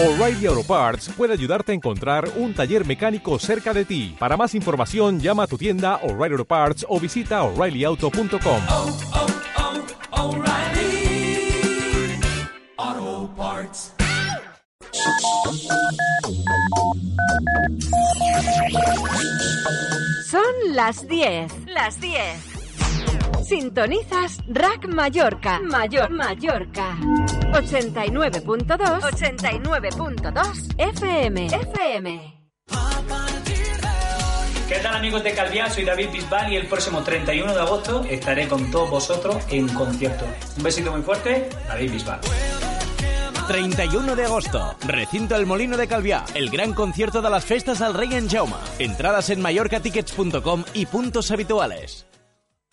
O'Reilly Auto Parts puede ayudarte a encontrar un taller mecánico cerca de ti. Para más información, llama a tu tienda O'Reilly Auto Parts o visita oreillyauto.com. oh, oh, Parts. Son las 10. Las 10. Sintonizas Rack Mallorca. Mayor Mallorca. 89.2. 89.2 FM. FM. ¿Qué tal amigos de Calviá? Soy David Bisbal y el próximo 31 de agosto estaré con todos vosotros en concierto. Un besito muy fuerte, David Bisbal. 31 de agosto, recinto El Molino de Calviá, el gran concierto de las festas al Rey en Jauma. Entradas en mallorcatickets.com y puntos habituales.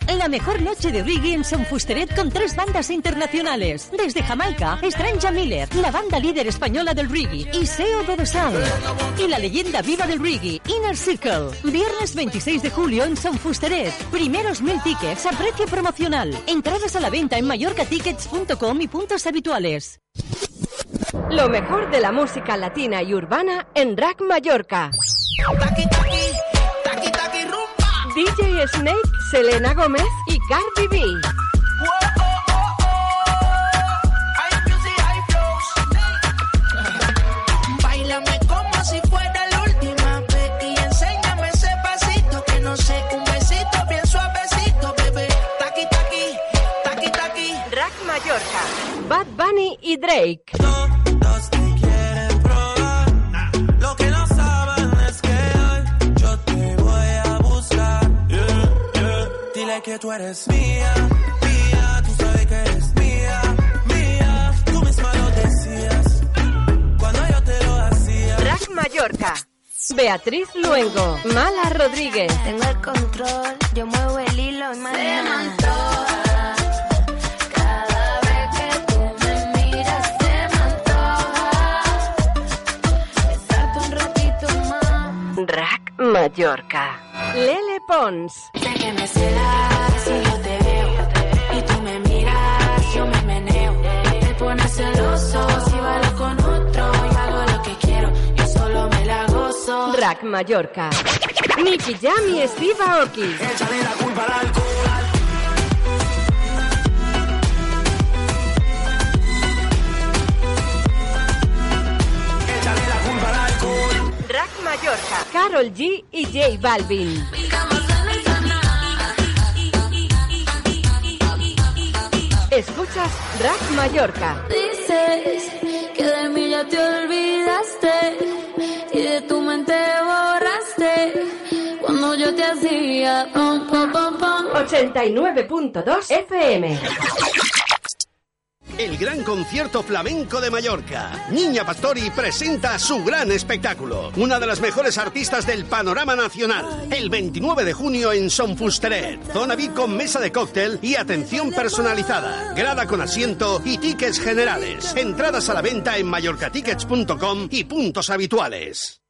La mejor noche de reggae en Son Fusteret con tres bandas internacionales. Desde Jamaica, Stranja Miller, la banda líder española del reggae, y Seo de Sound. Y la leyenda viva del reggae, Inner Circle. Viernes 26 de julio en Son Fusteret. Primeros mil tickets a precio promocional. Entradas a la venta en mallorcatickets.com y puntos habituales. Lo mejor de la música latina y urbana en Rack Mallorca. DJ Snake, Selena Gómez y Cardi B. Báilame como si fuera la última vez y enséñame ese pasito que no sé, un besito bien suavecito, bebé. Taqui taqui, taqui taqui. Rack Mallorca. Bad Bunny y Drake. Todos te quieren Dile que tú eres mía, mía. Tú sabes que eres mía, mía. Tú misma lo decías cuando yo te lo hacía. Rack Mallorca. Beatriz Luengo. Mala Rodríguez. Tengo el control, yo muevo el hilo y más Se me antoja. Cada vez que tú me miras se me antoja. Besarte un ratito más. Rack Mallorca. Lele Pons. Sé que me celas si yo te veo y tú me miras, yo me meneo. Te pones celoso si bailo con otro. Yo hago lo que quiero, yo solo me la gozo. Rack Mallorca. Nicky Jam y Steve Aoki. Échale la culpa al alcohol. Échale la culpa al alcohol. Rack Mallorca. Carol G y J Balvin. Escuchas Rack Mallorca. Dices que de mí ya te olvidaste y de tu mente borraste cuando yo te hacía pom pom pom pom. 89.2 FM. El gran concierto flamenco de Mallorca. Niña Pastori presenta su gran espectáculo. Una de las mejores artistas del panorama nacional. El 29 de junio en Son Fusteret. Zona VIP con mesa de cóctel y atención personalizada. Grada con asiento y tickets generales. Entradas a la venta en mallorcatickets.com y puntos habituales.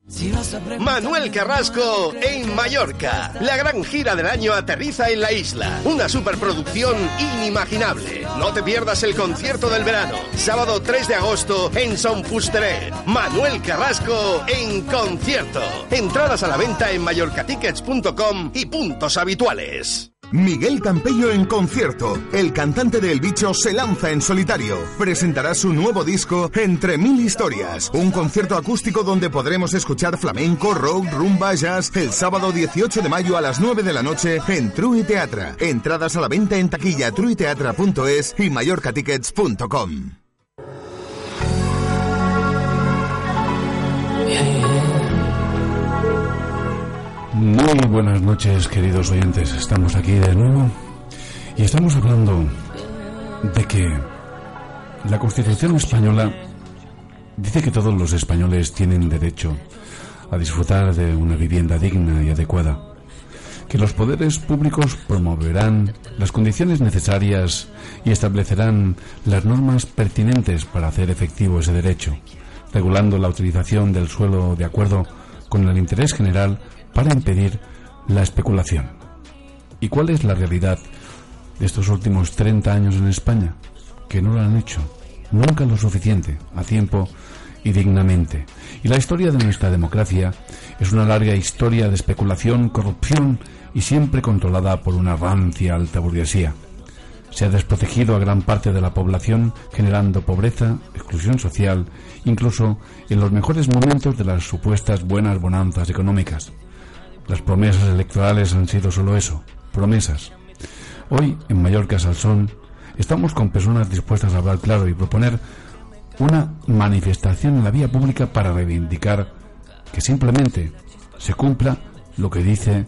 Manuel Carrasco en Mallorca. La gran gira del año aterriza en la isla. Una superproducción inimaginable. No te pierdas el concierto del verano. Sábado 3 de agosto en Son Fusteret. Manuel Carrasco en concierto. Entradas a la venta en mallorcatickets.com y puntos habituales. Miguel Campello en concierto. El cantante de El Bicho se lanza en solitario. Presentará su nuevo disco Entre Mil Historias. Un concierto acústico donde podremos escuchar flamenco, rock, rumba, jazz el sábado 18 de mayo a las 9 de la noche en True Teatra. Entradas a la venta en taquilla truiteatra.es y mallorcatickets.com. Muy buenas noches, queridos oyentes. Estamos aquí de nuevo y estamos hablando de que la Constitución española dice que todos los españoles tienen derecho a disfrutar de una vivienda digna y adecuada, que los poderes públicos promoverán las condiciones necesarias y establecerán las normas pertinentes para hacer efectivo ese derecho, regulando la utilización del suelo de acuerdo con el interés general para impedir la especulación. ¿Y cuál es la realidad de estos últimos 30 años en España? Que no lo han hecho, nunca lo suficiente, a tiempo y dignamente. Y la historia de nuestra democracia es una larga historia de especulación, corrupción y siempre controlada por una rancia alta burguesía. Se ha desprotegido a gran parte de la población generando pobreza, exclusión social, incluso en los mejores momentos de las supuestas buenas bonanzas económicas. Las promesas electorales han sido solo eso, promesas. Hoy, en Mallorca Salsón, estamos con personas dispuestas a hablar claro y proponer una manifestación en la vía pública para reivindicar que simplemente se cumpla lo que dice,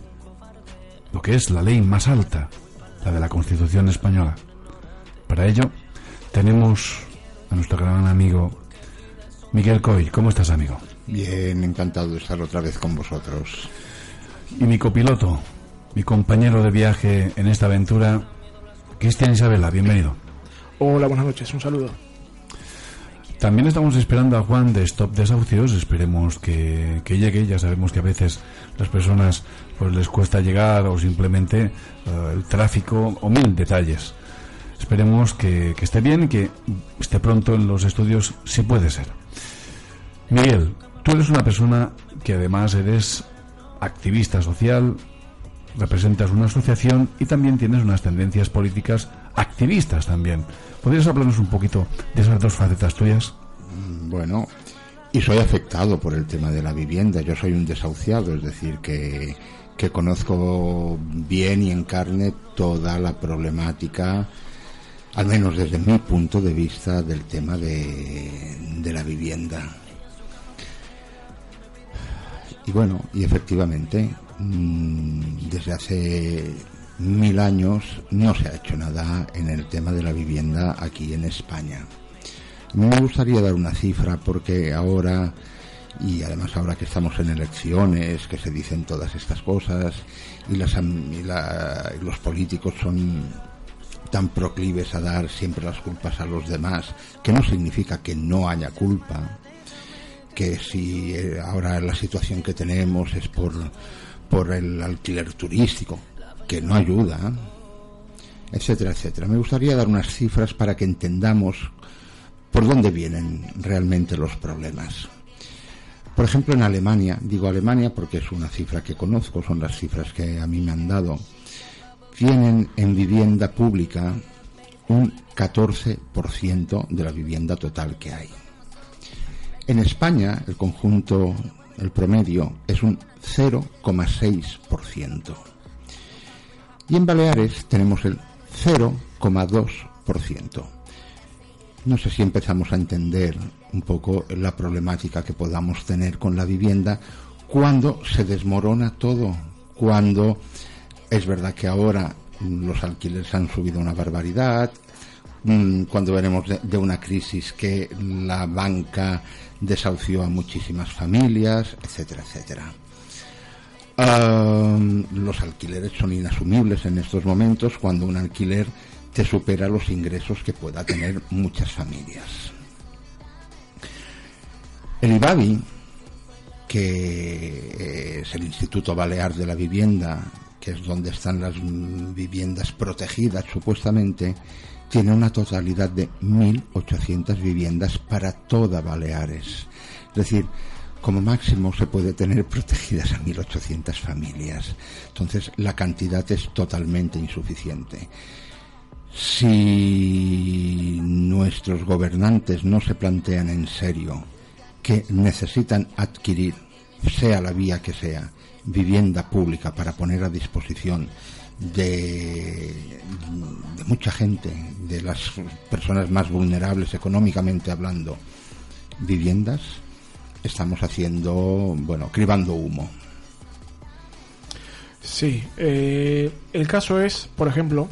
lo que es la ley más alta, la de la Constitución española. Para ello, tenemos a nuestro gran amigo Miguel Coy. ¿Cómo estás, amigo? Bien, encantado de estar otra vez con vosotros. Y mi copiloto, mi compañero de viaje en esta aventura, Cristian Isabela, bienvenido. Hola, buenas noches, un saludo. También estamos esperando a Juan de Stop Desahucios, esperemos que, que llegue, ya sabemos que a veces las personas pues les cuesta llegar o simplemente eh, el tráfico o mil detalles. Esperemos que, que esté bien y que esté pronto en los estudios si puede ser. Miguel, tú eres una persona que además eres activista social, representas una asociación y también tienes unas tendencias políticas activistas también. ¿Podrías hablarnos un poquito de esas dos facetas tuyas? Mm, Bueno, y soy afectado por el tema de la vivienda. Yo soy un desahuciado, es decir, que, que conozco bien y en carne toda la problemática, al menos desde mi punto de vista, del tema de, de la vivienda. Y bueno, y efectivamente, mm, desde hace mil años no se ha hecho nada en el tema de la vivienda aquí en España. Me gustaría dar una cifra porque ahora, y además ahora que estamos en elecciones, que se dicen todas estas cosas, y, las, y la- y los políticos son tan proclives a dar siempre las culpas a los demás, que no significa que no haya culpa, que si eh, ahora la situación que tenemos es por, por el alquiler turístico, que no ayuda, etcétera, etcétera. Me gustaría dar unas cifras para que entendamos por dónde vienen realmente los problemas. Por ejemplo, en Alemania, digo Alemania porque es una cifra que conozco, son las cifras que a mí me han dado, tienen en vivienda pública un 14% de la vivienda total que hay. En España, el conjunto, el promedio, es un 0,6%. Y en Baleares tenemos el 0,2%. No sé si empezamos a entender un poco la problemática que podamos tener con la vivienda cuando se desmorona todo, cuando es verdad que ahora mm, los alquileres han subido una barbaridad, mm, cuando veremos de, una crisis que la banca desahució a muchísimas familias, etcétera, etcétera. Los alquileres son inasumibles en estos momentos cuando un alquiler te supera los ingresos que pueda tener muchas familias. El IBABI, que es el Instituto Balear de la Vivienda, que es donde están las viviendas protegidas supuestamente, tiene una totalidad de 1.800 viviendas para toda Baleares. Es decir, como máximo se puede tener protegidas a 1.800 familias. Entonces la cantidad es totalmente insuficiente. Si nuestros gobernantes no se plantean en serio que necesitan adquirir, sea la vía que sea, vivienda pública para poner a disposición de, mucha gente, de las personas más vulnerables económicamente hablando, viviendas, estamos haciendo, bueno, cribando humo. Sí, eh, el caso es, por ejemplo,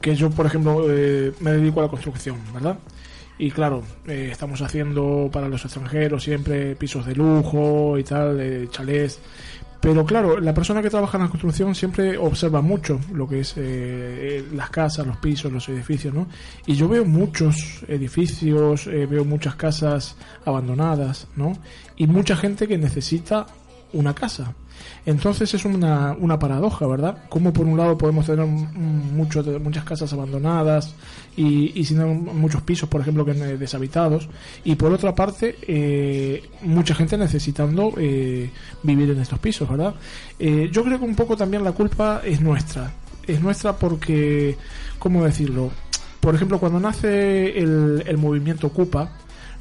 que yo, por ejemplo, eh, me dedico a la construcción, ¿verdad? Y claro, eh, estamos haciendo para los extranjeros siempre pisos de lujo y tal, de chalés. Pero claro, la persona que trabaja en la construcción siempre observa mucho lo que es eh, las casas, los pisos, los edificios, ¿no? Y yo veo muchos edificios, eh, veo muchas casas abandonadas, ¿no? Y mucha gente que necesita una casa. Entonces es una, una paradoja, ¿verdad? Como por un lado podemos tener mucho- muchas casas abandonadas y, y sin muchos pisos, por ejemplo, que deshabitados, y por otra parte eh, mucha gente necesitando eh, vivir en estos pisos, ¿verdad? Eh, yo creo que un poco también la culpa es nuestra. Es nuestra porque, ¿cómo decirlo? Por ejemplo, cuando nace el, el movimiento Ocupa,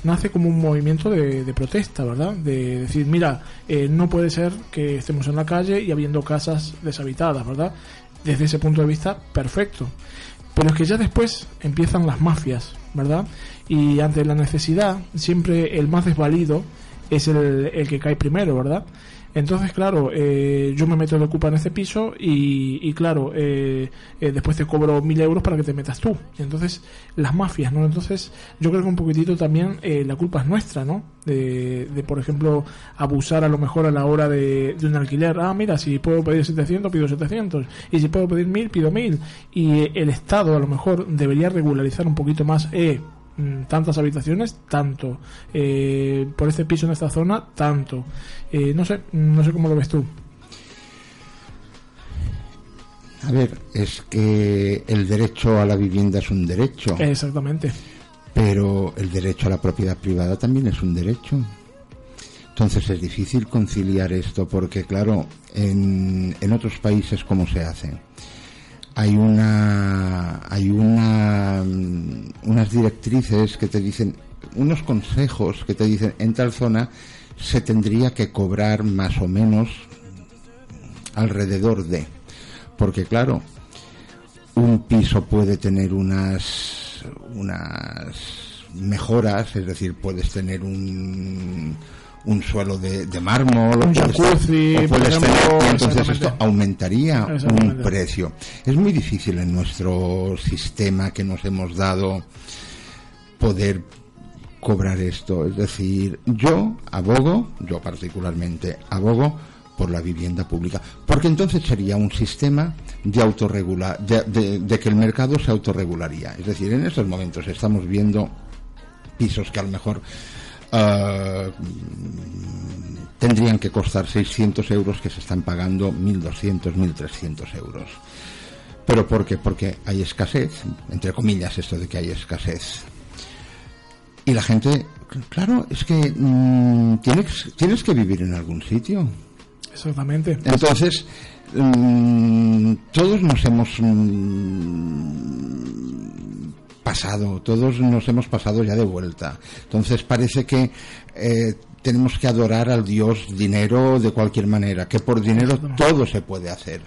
nace como un movimiento de, de protesta, ¿verdad? De decir, mira, eh, no puede ser que estemos en la calle y habiendo casas deshabitadas, ¿verdad? Desde ese punto de vista, perfecto. Pero es que ya después empiezan las mafias, ¿verdad? Y ante la necesidad, siempre el más desvalido es el, el que cae primero, ¿verdad? Entonces, claro, eh, yo me meto de ocupa en este piso y, y claro, eh, eh, después te cobro mil euros para que te metas tú. Y entonces, las mafias, ¿no? Entonces, yo creo que un poquitito también eh, la culpa es nuestra, ¿no? De, de, por ejemplo, abusar a lo mejor a la hora de, un alquiler. Ah, mira, si puedo pedir 700, pido 700. Y si puedo pedir 1000, pido 1000. Y el Estado a lo mejor debería regularizar un poquito más, eh, tantas habitaciones, tanto. Eh, por este piso en esta zona, tanto. Eh, no sé, no sé cómo lo ves tú. A ver, es que el derecho a la vivienda es un derecho, Exactamente. pero el derecho a la propiedad privada también es un derecho. Entonces es difícil conciliar esto porque, claro, en, en otros países, ¿cómo se hace? Hay una, hay una, mm, unas directrices que te dicen, unos consejos que te dicen, en tal zona se tendría que cobrar más o menos alrededor de. Porque claro, un piso puede tener unas, unas mejoras, es decir, puedes tener un, un suelo de, de mármol, Un jacuzzi, o por puedes ejemplo, tener- y entonces esto aumentaría un precio. Es muy difícil en nuestro sistema que nos hemos dado poder cobrar esto. Es decir, yo abogo, yo particularmente abogo por la vivienda pública, porque entonces sería un sistema de autorregula, de, de- de que el mercado se autorregularía. Es decir, en estos momentos estamos viendo pisos que a lo mejor mm, tendrían que costar 600 euros que se están pagando 1.200, 1.300 euros. ¿Pero por qué? Porque hay escasez, entre comillas esto de que hay escasez. Y la gente, claro, es que mm, tienes, tienes que vivir en algún sitio. Exactamente. Entonces, mm, todos nos hemos mm, pasado, todos nos hemos pasado ya de vuelta. Entonces parece que eh, tenemos que adorar al Dios dinero de cualquier manera, que por dinero todo se puede hacer.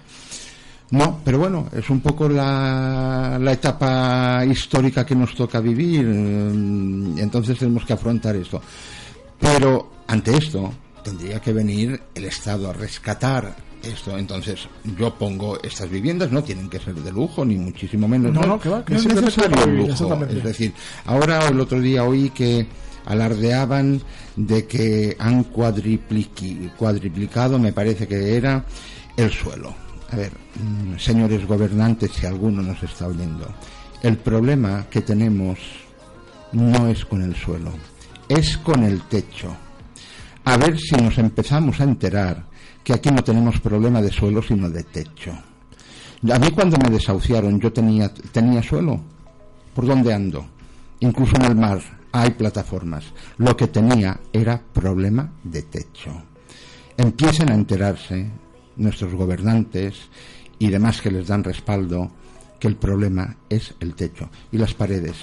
No, pero bueno, es un poco la, la etapa histórica que nos toca vivir, mm, entonces tenemos que afrontar esto. Pero ante esto tendría que venir el Estado a rescatar esto. Entonces yo pongo estas viviendas, no tienen que ser de lujo, ni muchísimo menos. No, no, que va, que es simplemente necesario el lujo. Es decir, ahora el otro día oí que alardeaban de que han cuadriplicado, me parece que era, el suelo. A ver, mm, señores gobernantes, si alguno nos está oyendo, el problema que tenemos no es con el suelo, es con el techo. A ver si nos empezamos a enterar que aquí no tenemos problema de suelo, sino de techo. A mí cuando me desahuciaron yo tenía, tenía suelo. ¿Por dónde ando? Incluso en el mar hay plataformas. Lo que tenía era problema de techo. Empiecen a enterarse nuestros gobernantes y demás que les dan respaldo que el problema es el techo y las paredes.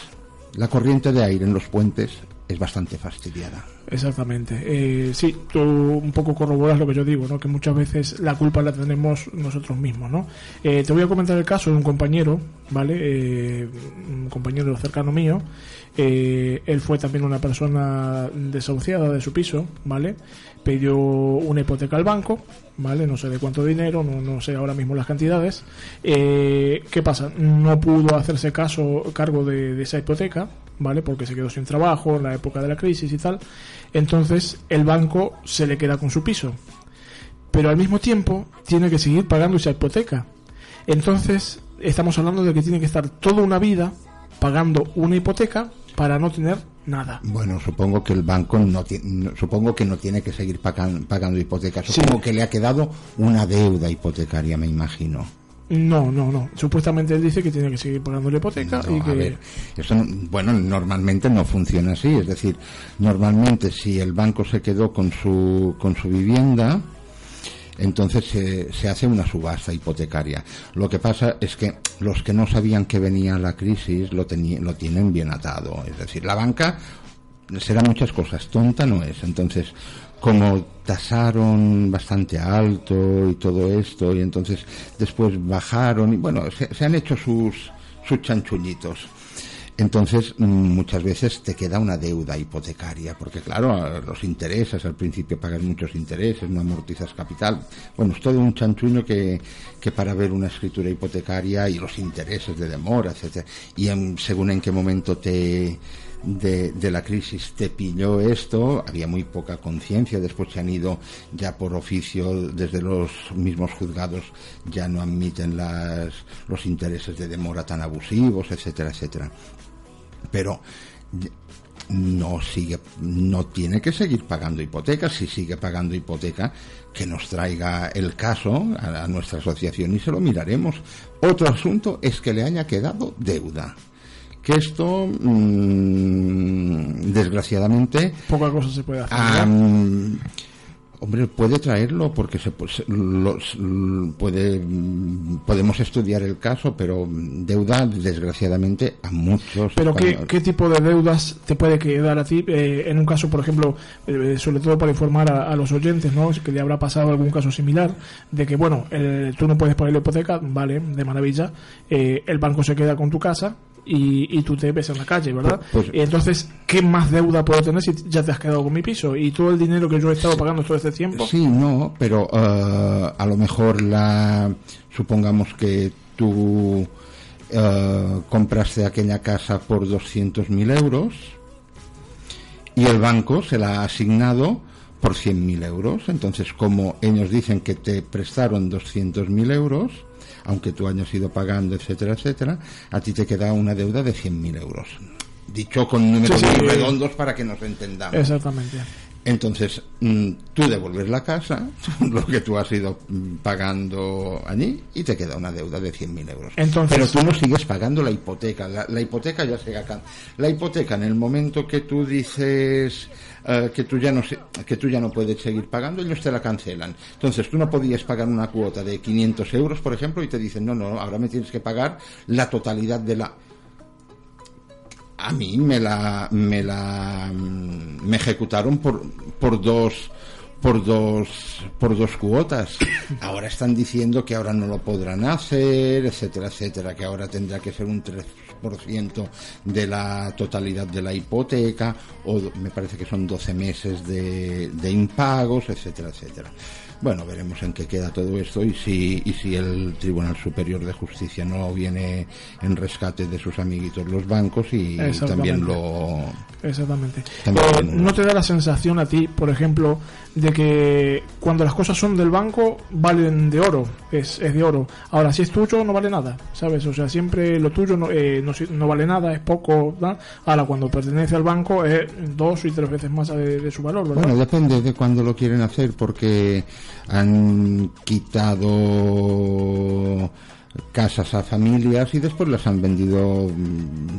La corriente de aire en los puentes es bastante fastidiada. Exactamente. Eh, sí, tú un poco corroboras lo que yo digo, ¿no? Que muchas veces la culpa la tenemos nosotros mismos, ¿no? Eh, te voy a comentar el caso de un compañero, ¿vale? Eh, un compañero cercano mío. Eh, él fue también una persona desahuciada de su piso, ¿vale? Pidió una hipoteca al banco, ¿vale? No sé de cuánto dinero, no, no sé ahora mismo las cantidades. Eh, ¿Qué pasa? No pudo hacerse caso, cargo de, de esa hipoteca, ¿vale? Porque se quedó sin trabajo en la época de la crisis y tal. Entonces el banco se le queda con su piso. Pero al mismo tiempo tiene que seguir pagando esa hipoteca. Entonces estamos hablando de que tiene que estar toda una vida pagando una hipoteca para no tener nada. Bueno, supongo que el banco no ti- no- supongo que no tiene que seguir pagan- pagando hipotecas. Supongo que le ha quedado una deuda hipotecaria, me imagino. No, no, no. Supuestamente él dice que tiene que seguir pagando la hipoteca y que... a ver, eso, no- bueno, normalmente no funciona así. Es decir, normalmente si el banco se quedó con su, con su vivienda, entonces se, se hace una subasta hipotecaria. Lo que pasa es que los que no sabían que venía la crisis lo, lo tienen bien atado. Es decir, la banca será muchas cosas, tonta no es. Entonces, como tasaron bastante alto y todo esto, y entonces después bajaron, y bueno, se, se han hecho sus, sus chanchuñitos. Entonces, mm, muchas veces te queda una deuda hipotecaria, porque claro, los intereses, al principio pagas muchos intereses, no amortizas capital. Bueno, es todo un chanchuño que, que para ver una escritura hipotecaria y los intereses de demora, etcétera. Y en- según en qué momento te, de, la crisis te pilló esto, había muy poca conciencia, después se han ido ya por oficio desde los mismos juzgados, ya no admiten las, los intereses de demora tan abusivos, etcétera, etcétera. Pero no sigue, no tiene que seguir pagando hipotecas, si sigue pagando hipoteca, que nos traiga el caso a nuestra asociación y se lo miraremos. Otro asunto es que le haya quedado deuda. Que esto, mm, desgraciadamente, Poca cosa se puede hacer. Hombre, puede traerlo porque se, pu- se- los- puede, podemos estudiar el caso, pero deuda, desgraciadamente, a muchos. Pero ¿qué, qué tipo de deudas te puede quedar a ti? eh, en un caso, por ejemplo, eh, sobre todo para informar a, a los oyentes, ¿no? Que le habrá pasado algún caso similar, de que, bueno, eh, tú no puedes pagar la hipoteca, vale, de maravilla, eh, el banco se queda con tu casa y, y tú te ves en la calle, ¿verdad? Pues- y entonces, ¿qué más deuda puedo tener si ya te has quedado con mi piso? Y todo el dinero que yo he estado pagando todo este tiempo. Sí, no, pero eh, a lo mejor la supongamos que tú eh, compraste aquella casa por 200.000 euros y el banco se la ha asignado por 100.000 euros. Entonces, como ellos dicen que te prestaron 200.000 euros, aunque tú hayas ido pagando, etcétera, etcétera, a ti te queda una deuda de 100.000 euros. Dicho con números Sí, redondos para que nos entendamos. Exactamente. Entonces, mm, tú devuelves la casa, lo que tú has ido mm, pagando allí, y te queda una deuda de 100.000 euros. Entonces- Pero tú no sigues pagando la hipoteca. La, la hipoteca ya se acá. La hipoteca, en el momento que tú dices eh, que, tú ya no se- que tú ya no puedes seguir pagando, ellos te la cancelan. Entonces, tú no podías pagar una cuota de 500 euros, por ejemplo, y te dicen, no, no, ahora me tienes que pagar la totalidad de la a mí me la me la mm, me ejecutaron por por dos por dos por dos cuotas. Ahora están diciendo que ahora no lo podrán hacer, etcétera, etcétera, que ahora tendrá que ser un 3% de la totalidad de la hipoteca o me parece que son 12 meses de, de impagos, etcétera, etcétera. Bueno, veremos en qué queda todo esto y si, y si el Tribunal Superior de Justicia no viene en rescate de sus amiguitos los bancos y también lo... Exactamente. También- Eh, ¿No te da la sensación a ti, por ejemplo, de que cuando las cosas son del banco valen de oro? Es, es de oro. Ahora, si es tuyo, no vale nada, ¿sabes? O sea, siempre lo tuyo no, eh, no, no vale nada, es poco. ¿verdad? Ahora, cuando pertenece al banco, es dos y tres veces más de, de su valor, ¿verdad? Bueno, depende de cuándo lo quieren hacer porque han quitado casas a familias y después las han vendido mm,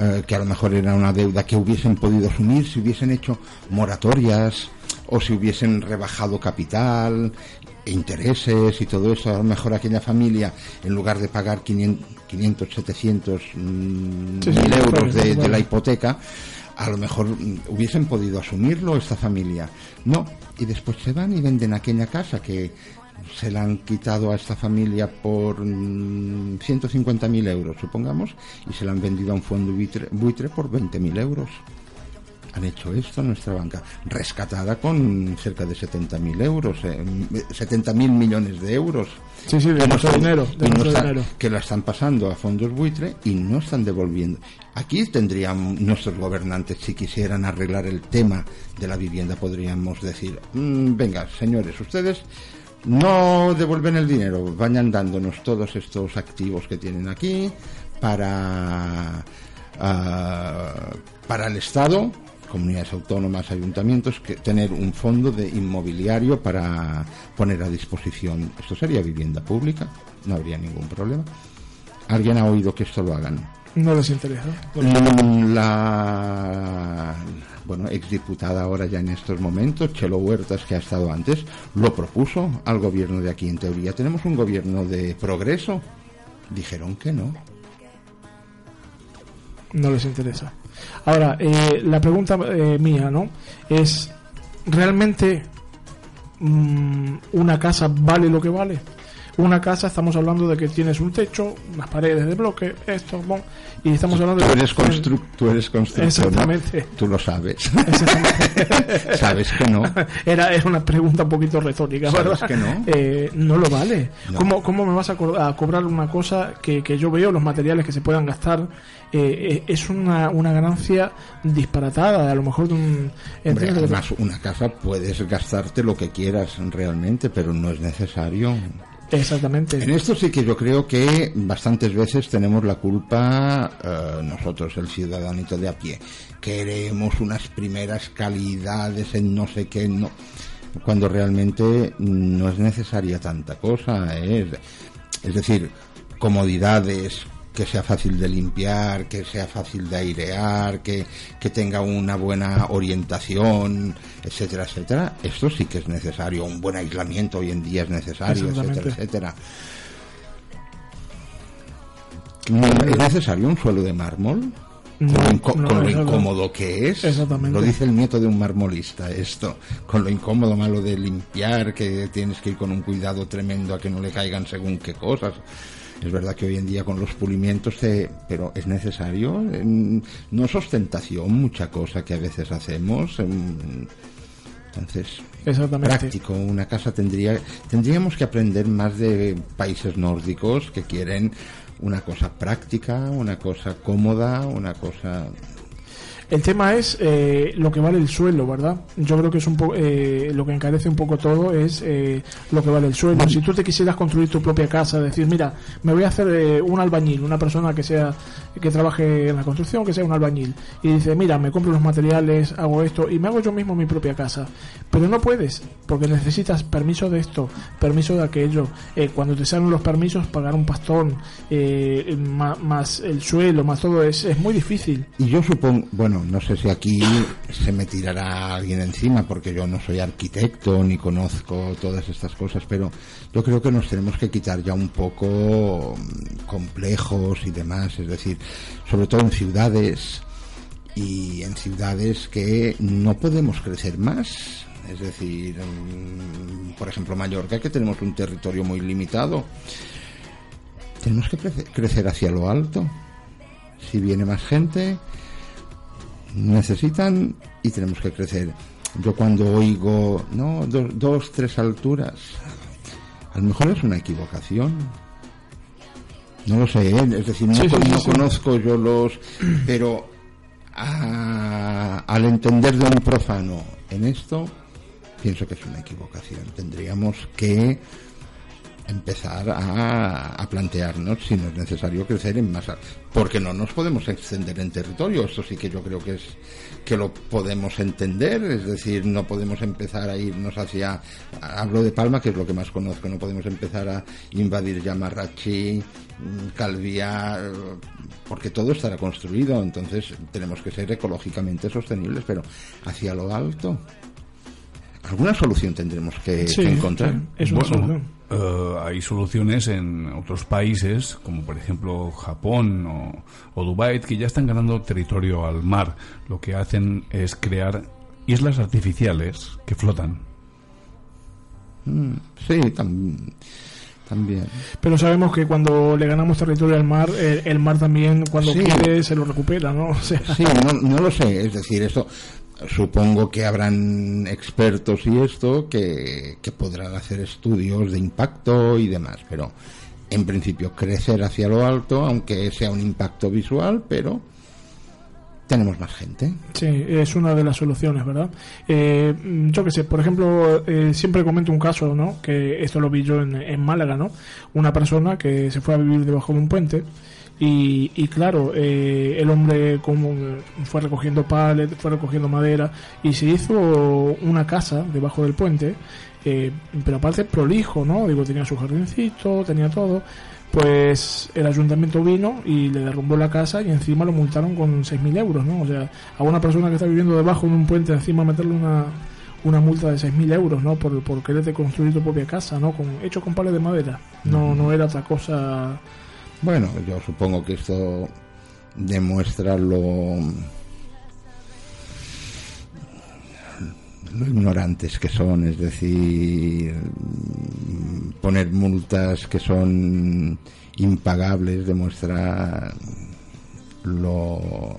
eh, que a lo mejor era una deuda que hubiesen podido asumir si hubiesen hecho moratorias o si hubiesen rebajado capital e intereses y todo eso, a lo mejor aquella familia en lugar de pagar 500, 500 700 mm, Sí, mil euros de, la hipoteca, a lo mejor mm, hubiesen podido asumirlo esta familia. No, y después se van y venden aquella casa que se la han quitado a esta familia por mm, 150.000 euros, supongamos, y se la han vendido a un fondo buitre, buitre por 20.000 euros. Han hecho esto a nuestra banca, rescatada con cerca de 70.000 euros, eh, 70.000 millones de euros. Sí, sí, de nuestro de no dinero. que la están pasando a fondos buitre y no están devolviendo. Aquí tendrían nuestros gobernantes, si quisieran arreglar el tema de la vivienda, podríamos decir, "Mm, venga, señores, ustedes no devuelven el dinero, vayan dándonos todos estos activos que tienen aquí para ah, para el Estado, comunidades autónomas, ayuntamientos, que tener un fondo de inmobiliario para poner a disposición. Esto sería vivienda pública, no habría ningún problema. ¿Alguien ha oído que esto lo hagan? No les interesa. Mm, La bueno, exdiputada ahora ya en estos momentos, Chelo Huertas, que ha estado antes, lo propuso al gobierno de aquí. En teoría tenemos un gobierno de progreso. Dijeron que no. no les interesa. Ahora, eh, la pregunta eh, mía, ¿no? Es, ¿realmente mm, una casa vale lo que vale? Una casa, estamos hablando de que tienes un techo, unas paredes de bloque, esto, bon, y estamos hablando Tú de... eres, constru- tú eres constructor. ¿no? Exactamente. Tú lo sabes. sabes que no. Era, era una pregunta un poquito retórica, ¿Sabes ¿verdad? que no? Eh, no lo vale. No. ¿Cómo, ¿Cómo me vas a, co- a cobrar una cosa que, que yo veo, los materiales que se puedan gastar? eh, eh, es una, una ganancia disparatada, a lo mejor de un... Hombre, ¿entiendes lo que te- además, una casa puedes gastarte lo que quieras realmente, pero no es necesario. Exactamente. En esto sí que yo creo que bastantes veces tenemos la culpa eh, nosotros, el ciudadanito de a pie. Queremos unas primeras calidades en no sé qué, no, cuando realmente no es necesaria tanta cosa. ¿eh? Es, es decir, comodidades, que sea fácil de limpiar, que sea fácil de airear, que, que tenga una buena orientación, etcétera, etcétera. Esto sí que es necesario. Un buen aislamiento hoy en día es necesario, etcétera, etcétera. ¿Es necesario un suelo de mármol? No, con lo, no, con incómodo que es. Exactamente. Lo dice el nieto de un marmolista, esto. Con lo incómodo, malo de limpiar, que tienes que ir con un cuidado tremendo a que no le caigan según qué cosas. Es verdad que hoy en día con los pulimientos, te- pero es necesario. Mm, No es ostentación, mucha cosa que a veces hacemos. mm, Entonces, Exactamente. práctico. Una casa tendría, tendríamos que aprender más de países nórdicos que quieren una cosa práctica, una cosa cómoda, una cosa El tema es eh, lo que vale el suelo, ¿verdad? Yo creo que es un poco eh, lo que encarece un poco todo es eh, lo que vale el suelo. Si tú te quisieras construir tu propia casa, decir, mira, me voy a hacer eh, un albañil, una persona que sea que trabaje en la construcción, que sea un albañil, y dice, mira, me compro los materiales, hago esto y me hago yo mismo mi propia casa. Pero no puedes, porque necesitas permiso de esto, permiso de aquello. Eh, cuando te salen los permisos, pagar un pastón, eh, ma- más, el suelo, más todo, es, es muy difícil. Y yo supongo, bueno, no sé si aquí se me tirará alguien encima porque yo no soy arquitecto ni conozco todas estas cosas, pero yo creo que nos tenemos que quitar ya un poco mm, complejos y demás, es decir, sobre todo en ciudades y en ciudades que no podemos crecer más. Es decir, mm, por ejemplo, Mallorca, que tenemos un territorio muy limitado. Tenemos que crece- crecer hacia lo alto. Si viene más gente, necesitan y tenemos que crecer. Yo cuando oigo, no, dos, dos tres alturas, a lo mejor es una equivocación. No lo sé, ¿eh? es decir, no, Sí, sí, sí, no sí. conozco yo los, pero a- al entender de un profano en esto, pienso que es una equivocación. Tendríamos que empezar a, a plantearnos si no es necesario crecer en masa, porque no nos podemos extender en territorio. Esto sí que yo creo que es que lo podemos entender, es decir, no podemos empezar a irnos hacia, hablo de Palma, que es lo que más conozco, no podemos empezar a invadir Yamarrachi, mm, Calvía, eh, porque todo estará construido, entonces tenemos que ser ecológicamente sostenibles, pero hacia lo alto. Alguna solución tendremos que, Sí, que encontrar. es una solución. Eh, hay soluciones en otros países, como por ejemplo Japón o, o Dubái, que ya están ganando territorio al mar. Lo que hacen es crear islas artificiales que flotan. Mm, sí, tam- también. Pero sabemos que cuando le ganamos territorio al mar, el mar también cuando Sí. quiere se lo recupera, ¿no? O sea, Sí, no, no lo sé, es decir, esto supongo que habrán expertos y esto que, podrán hacer estudios de impacto y demás, pero en principio crecer hacia lo alto, aunque sea un impacto visual, pero tenemos más gente. Sí, es una de las soluciones, ¿verdad? Eh, yo que sé, por ejemplo, eh, siempre comento un caso, ¿no? Que esto lo vi yo en, en Málaga, ¿no? Una persona que se fue a vivir debajo de un puente Y, y claro, eh, el hombre como fue recogiendo palets, fue recogiendo madera y se hizo una casa debajo del puente, eh, pero aparte prolijo, ¿no? Digo, tenía su jardincito, tenía todo. Pues el ayuntamiento vino y le derrumbó la casa y encima lo multaron con 6.000 euros, ¿no? O sea, a una persona que está viviendo debajo de un puente encima meterle una, una multa de 6.000 euros, ¿no? Por, por quererte construir tu propia casa, ¿no? Con, hecho con palos de madera. No, no era otra cosa. Bueno, yo supongo que esto demuestra lo lo ignorantes que son, es decir, poner multas que son impagables demuestra lo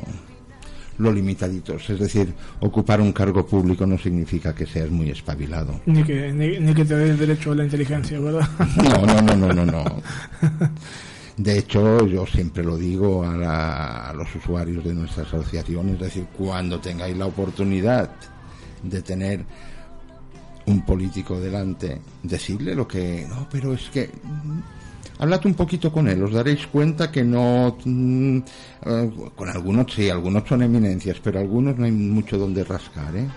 lo limitaditos, es decir, ocupar un cargo público no significa que seas muy espabilado. Ni que, ni, ni que te dé el derecho a la inteligencia, ¿verdad? No, no, no, no, no, no. De hecho, yo siempre lo digo a, la- los usuarios de nuestra asociación, es decir, cuando tengáis la oportunidad de tener un político delante, decirle lo que... No, pero es que... mm, Hablad un poquito con él, os daréis cuenta que no... mm, eh, con algunos sí, algunos son eminencias, pero algunos no hay mucho donde rascar, ¿eh?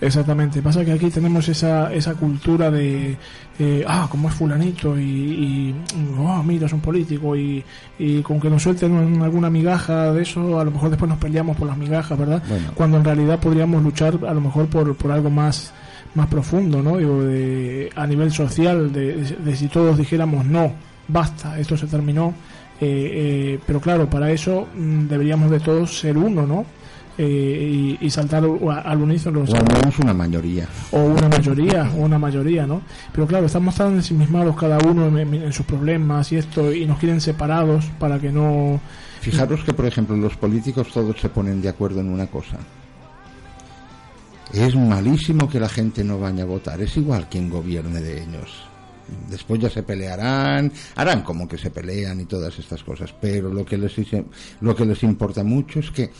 Exactamente. Pasa que aquí tenemos esa, esa cultura de, eh, ah, como es fulanito y, y oh, mira, es un político y, y con que nos suelten un- alguna migaja de eso, a lo mejor después nos peleamos por las migajas, ¿verdad? Bueno. Cuando en realidad podríamos luchar a lo mejor por, por algo más más profundo, ¿no? Digo, de, a nivel social, de, de- de si todos dijéramos no, basta, esto se terminó. eh, eh, pero claro, para eso mm, deberíamos de todos ser uno, ¿no? Eh, y, y saltar al unísono. O al menos una mayoría. o una mayoría, o una mayoría, ¿no? Pero claro, estamos tan ensimismados cada uno en, en- en sus problemas y esto, y nos quieren separados para que no... Fijaros que, por ejemplo, los políticos todos se ponen de acuerdo en una cosa. Es malísimo que la gente no vaya a votar. Es igual quien gobierne de ellos. Después ya se pelearán, harán como que se pelean y todas estas cosas. Pero lo que les, lo que les importa mucho es que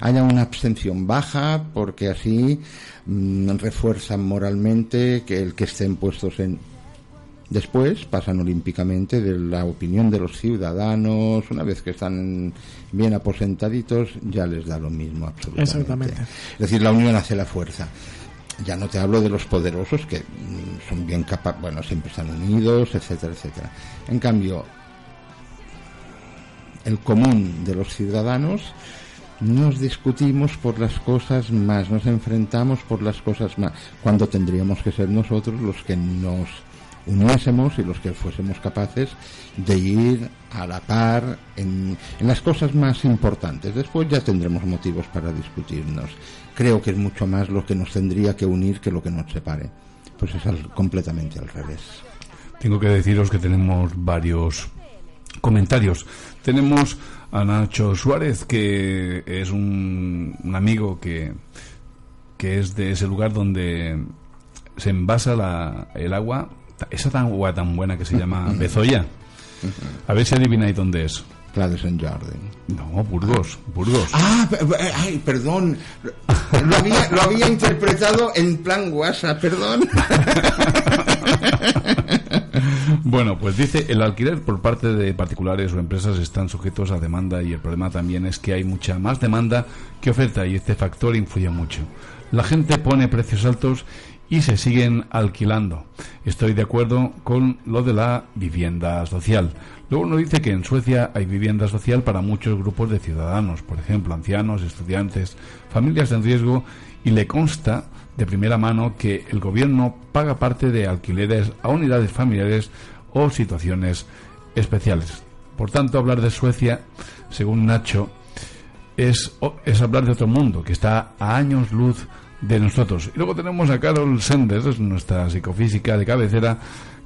haya una abstención baja, porque así mm, refuerzan moralmente que el que estén puestos en Después pasan olímpicamente de la opinión de los ciudadanos, una vez que están bien aposentaditos, ya les da lo mismo absolutamente. Exactamente. Es decir, la unión hace la fuerza. Ya no te hablo de los poderosos que mm, son bien capaces, bueno, siempre están unidos, etcétera, etcétera. En cambio, el común de los ciudadanos nos discutimos por las cosas más, nos enfrentamos por las cosas más, cuando tendríamos que ser nosotros los que nos uniésemos y los que fuésemos capaces de ir a la par en, en las cosas más importantes. Después ya tendremos motivos para discutirnos. Creo que es mucho más lo que nos tendría que unir que lo que nos separe. Pues es al- completamente al revés. Tengo que deciros que tenemos varios comentarios. Tenemos a Nacho Suárez, que es un, un amigo que, que es de ese lugar donde se envasa la, el agua, esa tan agua tan buena que se llama Bezoya. A ver si adivináis dónde es. No, Burgos, Burgos. Ah, ay, perdón. Lo había, lo había interpretado en plan WhatsApp, perdón. Bueno, pues dice, el alquiler por parte de particulares o empresas están sujetos a demanda y el problema también es que hay mucha más demanda que oferta y este factor influye mucho. La gente pone precios altos y se siguen alquilando. Estoy de acuerdo con lo de la vivienda social. Luego nos dice que en Suecia hay vivienda social para muchos grupos de ciudadanos, por ejemplo, ancianos, estudiantes, familias en riesgo, y le consta de primera mano que el gobierno paga parte de alquileres a unidades familiares o situaciones especiales. Por tanto, hablar de Suecia, según Nacho, es, es hablar de otro mundo que está a años luz de nosotros. Y luego tenemos a Carol Sanders, nuestra psicofísica de cabecera,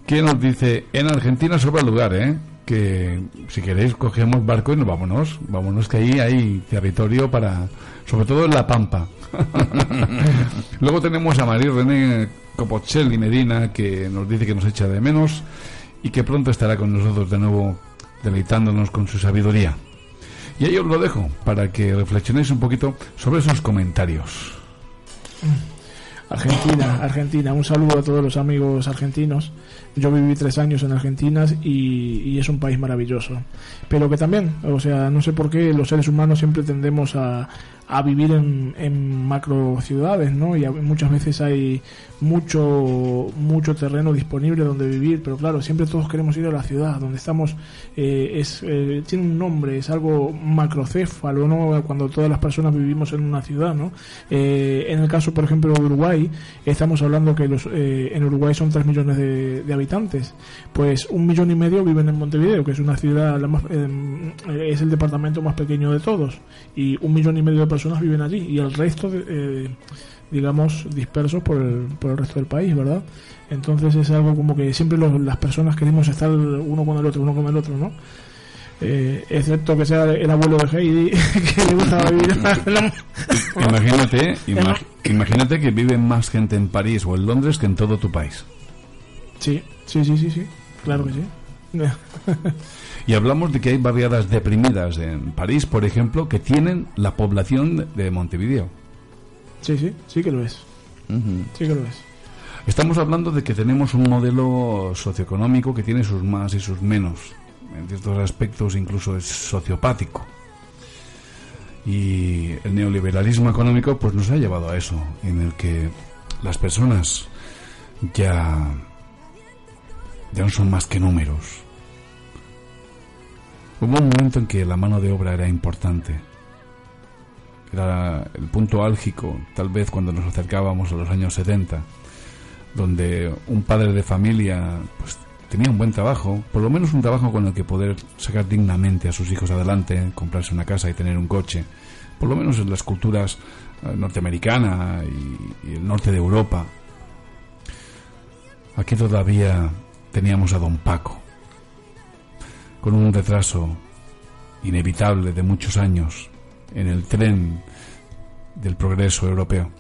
que nos dice, en Argentina sobra lugar, ¿eh? que si queréis cogemos barco y nos vámonos, vámonos que ahí hay territorio para, sobre todo en La Pampa. Luego tenemos a María René Copochelli Medina, que nos dice que nos echa de menos y que pronto estará con nosotros de nuevo, deleitándonos con su sabiduría. Y ahí os lo dejo, para que reflexionéis un poquito sobre esos comentarios. Argentina, Argentina. Un saludo a todos los amigos argentinos. Yo viví tres años en Argentina y, es un país maravilloso. Pero que también, o sea, no sé por qué los seres humanos siempre tendemos a, a vivir en, en macro ciudades, ¿no? Y a- muchas veces hay mucho mucho terreno disponible donde vivir, pero claro, siempre todos queremos ir a la ciudad, donde estamos eh, es eh, tiene un nombre, es algo macrocéfalo, ¿no? Cuando todas las personas vivimos en una ciudad, ¿no? Eh, en el caso, por ejemplo, de Uruguay, estamos hablando que los eh, en Uruguay son 3 millones de, de habitantes, pues un millón y medio viven en Montevideo, que es una ciudad, la más, eh, es el departamento más pequeño de todos, y un millón y medio de personas viven allí, y el resto, de, eh, digamos, dispersos por el, por el resto del país, ¿verdad? Entonces es algo como que siempre los- las personas queremos estar uno con el otro, uno con el otro, ¿no? Eh, excepto que sea el abuelo de Heidi, que le gusta vivir. Imagínate, ima- imagínate que vive más gente en París o en Londres que en todo tu país. Sí, sí, sí, sí, sí, claro que sí. Y hablamos de que hay barriadas deprimidas en París, por ejemplo, que tienen la población de Montevideo. Sí, sí, sí que lo es. Sí que lo es. Estamos hablando de que tenemos un modelo socioeconómico que tiene sus más y sus menos. En ciertos aspectos incluso es sociopático. Y el neoliberalismo económico pues nos ha llevado a eso, en el que las personas ya, ya no son más que números. Hubo un momento en que la mano de obra era importante. Era el punto álgico, tal vez cuando nos acercábamos a los años 70, donde un padre de familia pues tenía un buen trabajo, por lo menos un trabajo con el que poder sacar dignamente a sus hijos adelante, comprarse una casa y tener un coche, por lo menos en las culturas eh, norteamericana y, y el norte de Europa. Aquí todavía teníamos a don Paco, con un retraso inevitable de muchos años en el tren del progreso europeo.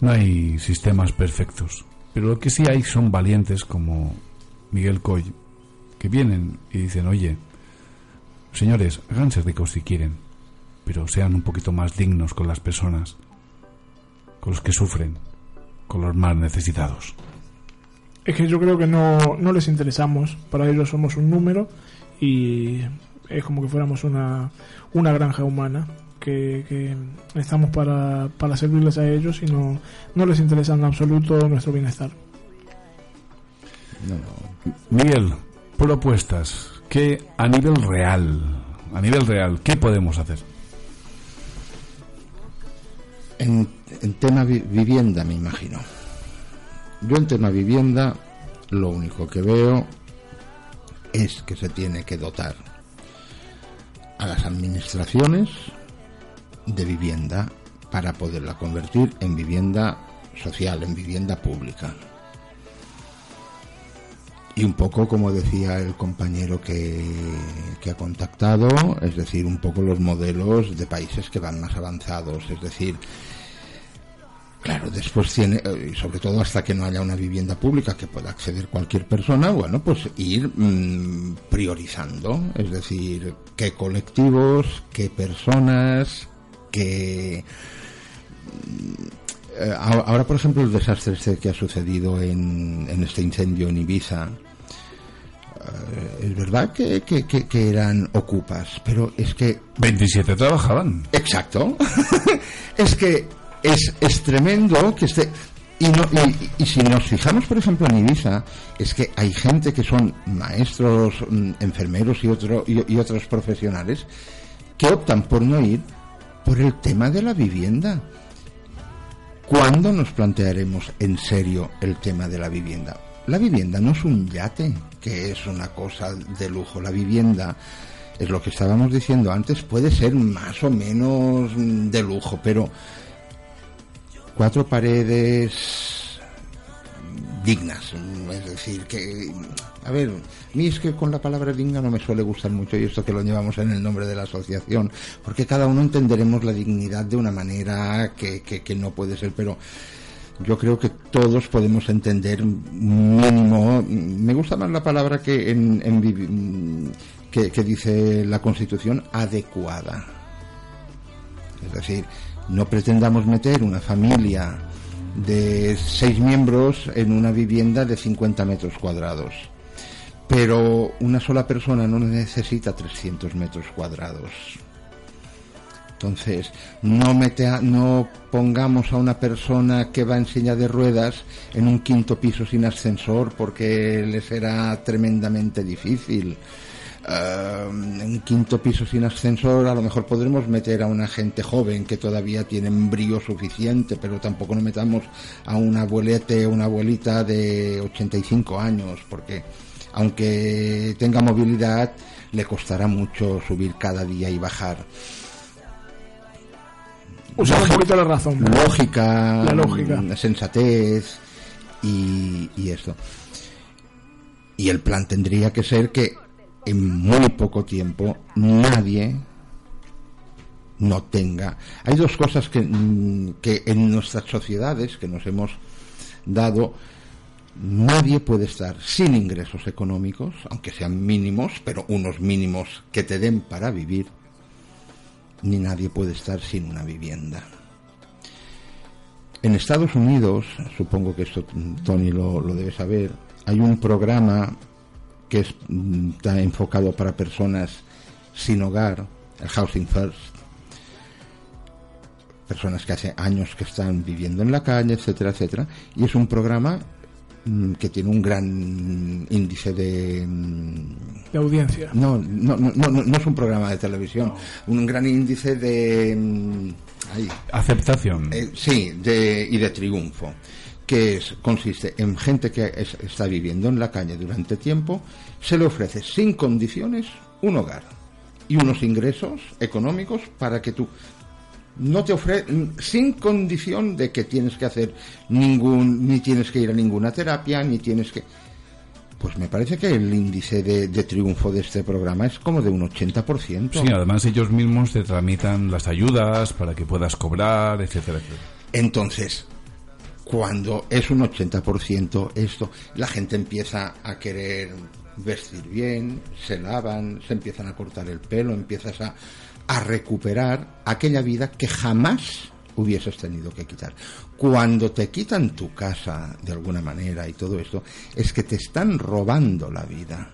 No hay sistemas perfectos, pero lo que sí hay son valientes como Miguel Coy, que vienen y dicen, oye, señores, háganse ricos si quieren, pero sean un poquito más dignos con las personas, con los que sufren, con los más necesitados. Es que yo creo que no, no les interesamos. Para ellos somos un número y es como que fuéramos una, una granja humana. Que, que estamos para, para servirles a ellos y no, no les interesa en absoluto nuestro bienestar. Miguel, propuestas que a nivel real, a nivel real, ¿qué podemos hacer? En, en tema vi- vivienda, me imagino. Yo en tema vivienda, lo único que veo es que se tiene que dotar a las administraciones de vivienda para poderla convertir en vivienda social, en vivienda pública. Y un poco como decía el compañero que, que ha contactado, es decir, un poco los modelos de países que van más avanzados, es decir, Claro, después tiene, eh, y sobre todo hasta que no haya una vivienda pública que pueda acceder cualquier persona, bueno, pues ir mm, priorizando, es decir, qué colectivos, qué personas, qué... mm, eh, ahora, por ejemplo, el desastre este que ha sucedido en, en este incendio en Ibiza, eh, es verdad que, que- que- que eran ocupas, pero es que 27 trabajaban. Exacto. es que es, es tremendo que esté. Y, no, y, si nos fijamos, por ejemplo, en Ibiza, es que hay gente que son maestros, mm, enfermeros y, otro, y, y otros profesionales que optan por no ir por el tema de la vivienda. ¿Cuándo nos plantearemos en serio el tema de la vivienda? La vivienda no es un yate, que es una cosa de lujo. La vivienda es lo que estábamos diciendo antes, puede ser más o menos mm, de lujo, pero cuatro paredes dignas, es decir, que, a ver, a mí es que con la palabra digna no me suele gustar mucho y esto que lo llevamos en el nombre de la asociación, porque cada uno entenderemos la dignidad de una manera que, que, no puede ser, pero yo creo que todos podemos entender mínimo, me gusta más la palabra que en, en que dice la Constitución, adecuada. Es decir, No pretendamos meter una familia de seis miembros en una vivienda de 50 metros cuadrados. Pero una sola persona no necesita 300 metros cuadrados. Entonces, no, mete a- no pongamos a una persona que va en silla de ruedas en un quinto piso sin ascensor porque le será tremendamente difícil. En un quinto piso sin ascensor a lo mejor podremos meter a una gente joven que todavía tiene brío suficiente, pero tampoco no metamos a un abuelete o una abuelita de 85 años porque aunque tenga movilidad le costará mucho subir cada día y bajar. Usar un poquito la razón. Lógica, La lógica. sensatez y, y esto. Y el plan tendría que ser que en muy poco tiempo nadie no tenga. Hay dos cosas que, mm, que en nuestras sociedades que nos hemos dado, nadie puede estar sin ingresos económicos, aunque sean mínimos, pero unos mínimos que te den para vivir, ni nadie puede estar sin una vivienda. En Estados Unidos, supongo que esto mm, Tony lo, lo debe saber, hay un programa que es- mm, está enfocado para personas sin hogar, el Housing First, personas que hace años que están viviendo en la calle, etcétera, etcétera, y es un programa mm, que tiene un gran índice de mm, De audiencia. no, no, no, no, no es un programa de televisión, un gran índice de ay, Aceptación. eh, sí, de, y de triunfo, que es, consiste en gente que es- está viviendo en la calle durante tiempo, se le ofrece sin condiciones un hogar y unos ingresos económicos para que tú no te ofrece sin condición de que tienes que hacer ningún ni tienes que ir a ninguna terapia ni tienes que pues me parece que el índice de, de triunfo de este programa es como de un 80%. Sí, además ellos mismos te tramitan las ayudas para que puedas cobrar, etcétera, etcétera. Entonces, cuando es un 80% esto, la gente empieza a querer vestir bien, se lavan, se empiezan a cortar el pelo, empiezas a, a recuperar aquella vida que jamás hubieses tenido que quitar. Cuando te quitan tu casa de alguna manera y todo esto, es que te están robando la vida.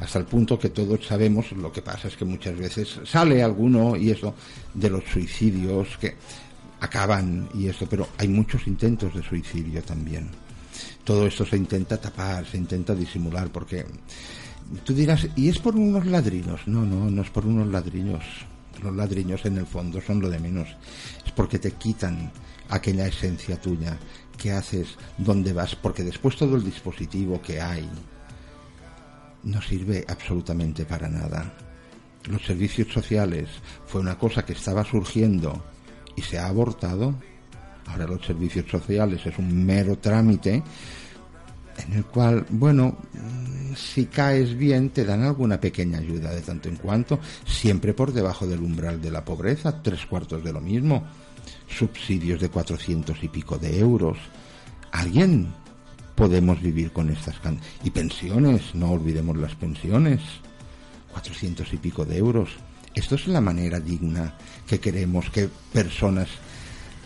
Hasta el punto que todos sabemos, lo que pasa es que muchas veces sale alguno y eso de los suicidios que acaban y eso, pero hay muchos intentos de suicidio también. Todo esto se intenta tapar, se intenta disimular, porque tú dirás, ¿y es por unos ladrinos? No, no, no es por unos ladrinos. Los ladriños en el fondo son lo de menos. Es porque te quitan aquella esencia tuya que haces, dónde vas, porque después todo el dispositivo que hay no sirve absolutamente para nada. Los servicios sociales fue una cosa que estaba surgiendo y se ha abortado. Ahora los servicios sociales es un mero trámite en el cual, bueno, si caes bien te dan alguna pequeña ayuda de tanto en cuanto, siempre por debajo del umbral de la pobreza, tres cuartos de lo mismo, subsidios de cuatrocientos y pico de euros. ¿Alguien podemos vivir con estas can y pensiones? No olvidemos las pensiones, cuatrocientos y pico de euros. Esto es la manera digna que queremos que personas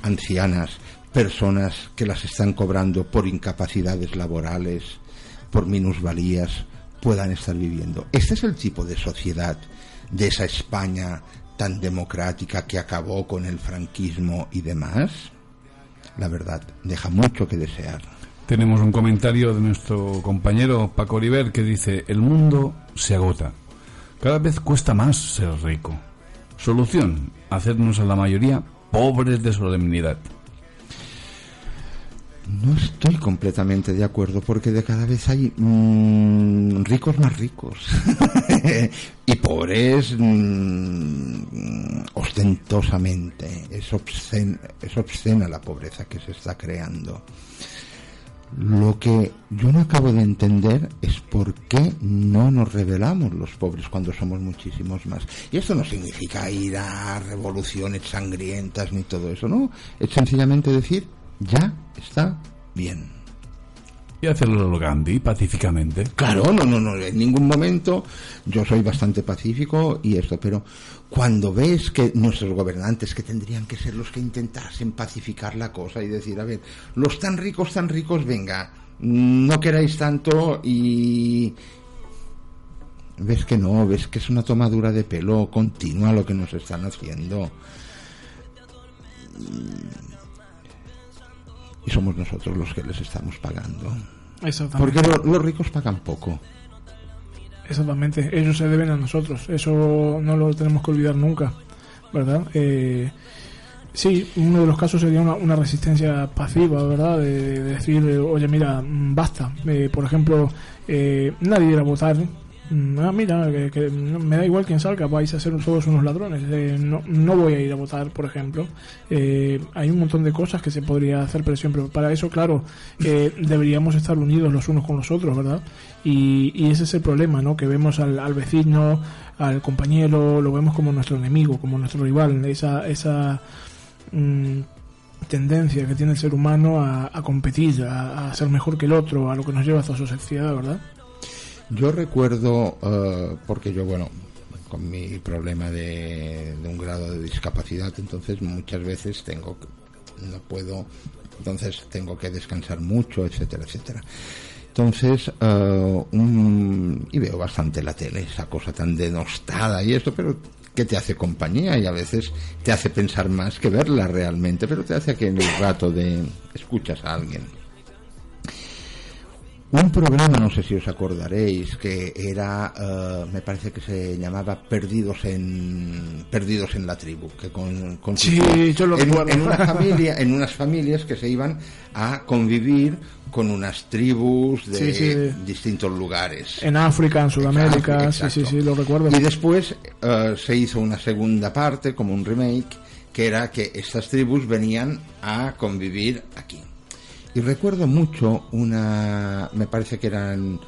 ancianas, personas que las están cobrando por incapacidades laborales, por minusvalías, puedan estar viviendo. Este es el tipo de sociedad de esa España tan democrática que acabó con el franquismo y demás. La verdad, deja mucho que desear. Tenemos un comentario de nuestro compañero Paco Oliver que dice, el mundo se agota. Cada vez cuesta más ser rico. Solución, hacernos a la mayoría pobres de solemnidad. No estoy completamente de acuerdo porque de cada vez hay mm, ricos más ricos y pobres mm, ostentosamente. Es, obscen- es obscena la pobreza que se está creando. Lo que yo no acabo de entender es por qué no nos rebelamos los pobres cuando somos muchísimos más. Y esto no significa ir a revoluciones sangrientas ni todo eso, ¿no? Es sencillamente decir, ya está bien. Y hacerlo lo Gandhi pacíficamente. Claro, no, no, no, en ningún momento yo soy bastante pacífico y esto, pero cuando ves que nuestros gobernantes, que tendrían que ser los que intentasen pacificar la cosa y decir, a ver, los tan ricos, tan ricos, venga, no queráis tanto y... Ves que no, ves que es una tomadura de pelo continua lo que nos están haciendo. Y somos nosotros los que les estamos pagando. Porque lo- los ricos pagan poco. Exactamente, ellos se deben a nosotros, eso no lo tenemos que olvidar nunca, ¿verdad? Eh, sí, uno de los casos sería una, una resistencia pasiva, ¿verdad? De, de decir, oye, mira, mm, basta. Eh, por ejemplo, eh, nadie irá a votar. Mm, Ah, mira, que, no- me da igual quién salga, vais a ser todos unos ladrones. Eh, no, no voy a ir a votar, por ejemplo. Eh, hay un montón de cosas que se podría hacer presión, pero para eso, claro, eh, deberíamos estar unidos los unos con los otros, ¿verdad? Y, y ese es el problema, ¿no? Que vemos al, al vecino, al compañero, lo vemos como nuestro enemigo, como nuestro rival, esa, esa mm, tendencia que tiene el ser humano a, a competir, a, ser mejor que el otro, a lo que nos lleva a toda sociedad, ¿verdad? Yo recuerdo, eh, porque yo, bueno, con mi problema de, un grado de discapacidad, entonces muchas veces tengo, no puedo, entonces tengo que descansar mucho, etcétera, etcétera. Entonces, un- y veo bastante la tele, esa cosa tan denostada y esto, pero que te hace compañía y a veces te hace pensar más que verla realmente, pero te hace que en el rato de escuchas a alguien. Un programa, no sé si os acordaréis, que era, eh, me parece que se llamaba Perdidos en Perdidos en la tribu, que con, con Sí, yo lo en, en una familia, en unas familias que se iban a convivir con unas tribus de Sí, sí. distintos lugares. En África, en Sudamérica, sí, sí, sí, lo recuerdo. Y después eh, se hizo una segunda parte, como un remake, que era que estas tribus venían a convivir aquí. Y recuerdo mucho una, me parece que eran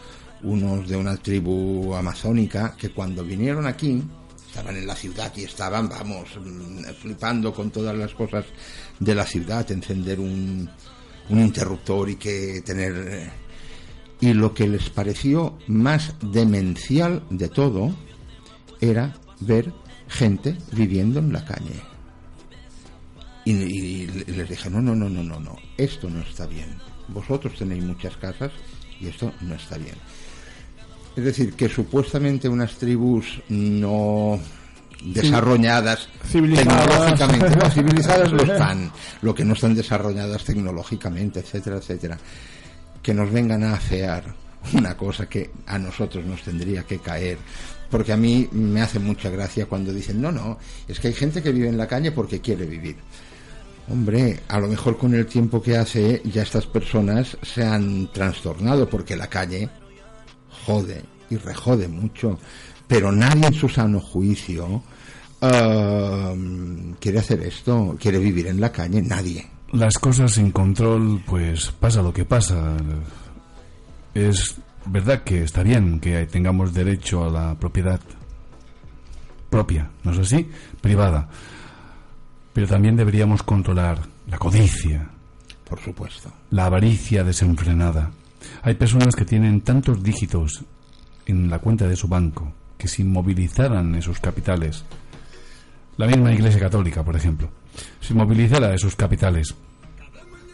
unos de una tribu amazónica, que cuando vinieron aquí, estaban en la ciudad y estaban, vamos, mm, flipando con todas las cosas de la ciudad, encender un, un interruptor y que tener... eh, Y lo que les pareció más demencial de todo era ver gente viviendo en la calle. Y, y les dije, no, no, no, no, no, no, esto no está bien. Vosotros tenéis muchas casas y esto no está bien. Es decir, que supuestamente unas tribus no desarrolladas Civilizadas. tecnológicamente, no, civilizadas lo están, lo que no están desarrolladas tecnológicamente, etcétera, etcétera, que nos vengan a afear una cosa que a nosotros nos tendría que caer. Porque a mí me hace mucha gracia cuando dicen, no, no, es que hay gente que vive en la calle porque quiere vivir. Hombre, a lo mejor con el tiempo que hace ya estas personas se han trastornado porque la calle jode y rejode mucho, pero nadie en su sano juicio ah, quiere hacer esto, quiere vivir en la calle, nadie. Las cosas sin control, pues pasa lo que pasa. Es verdad que está bien que tengamos derecho a la propiedad propia, ¿no es así? Privada. Pero también deberíamos controlar la codicia, Por supuesto. la avaricia desenfrenada. Hay personas que tienen tantos dígitos en la cuenta de su banco que si movilizaran esos capitales, la misma Iglesia Católica, por ejemplo, si movilizara esos capitales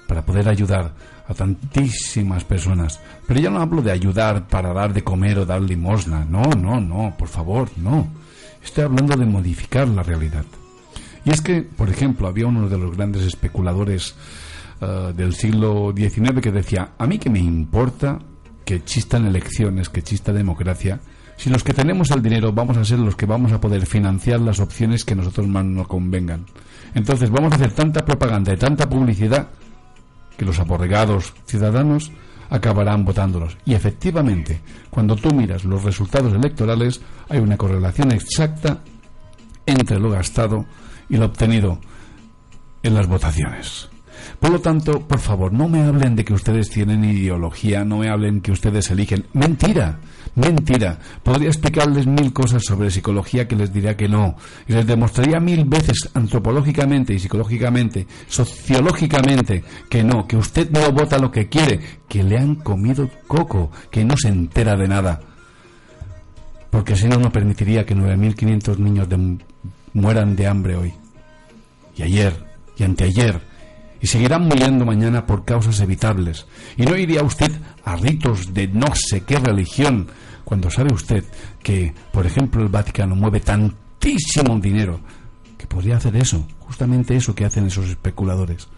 para poder ayudar a tantísimas personas, pero ya no hablo de ayudar para dar de comer o dar limosna, no, no, no, por favor, no. Estoy hablando de modificar la realidad. Y es que, por ejemplo, había uno de los grandes especuladores eh, del siglo XIX que decía, a mí que me importa que existan elecciones, que exista democracia, si los que tenemos el dinero vamos a ser los que vamos a poder financiar las opciones que nosotros más nos convengan. Entonces vamos a hacer tanta propaganda y tanta publicidad que los aborregados ciudadanos acabarán votándolos. Y efectivamente, cuando tú miras los resultados electorales, hay una correlación exacta entre lo gastado y lo obtenido en las votaciones. Por lo tanto, por favor, no me hablen de que ustedes tienen ideología, no me hablen que ustedes eligen. Mentira, mentira. Podría explicarles mil cosas sobre psicología que les diría que no. Y les demostraría mil veces antropológicamente y psicológicamente, sociológicamente, que no, que usted no vota lo que quiere, que le han comido coco, que no se entera de nada. Porque si no, no permitiría que 9.500 niños de- mueran de hambre hoy. Y ayer, y anteayer, y seguirán muriendo mañana por causas evitables. Y no iría usted a ritos de no sé qué religión, cuando sabe usted que, por ejemplo, el Vaticano mueve tantísimo dinero que podría hacer eso, justamente eso que hacen esos especuladores,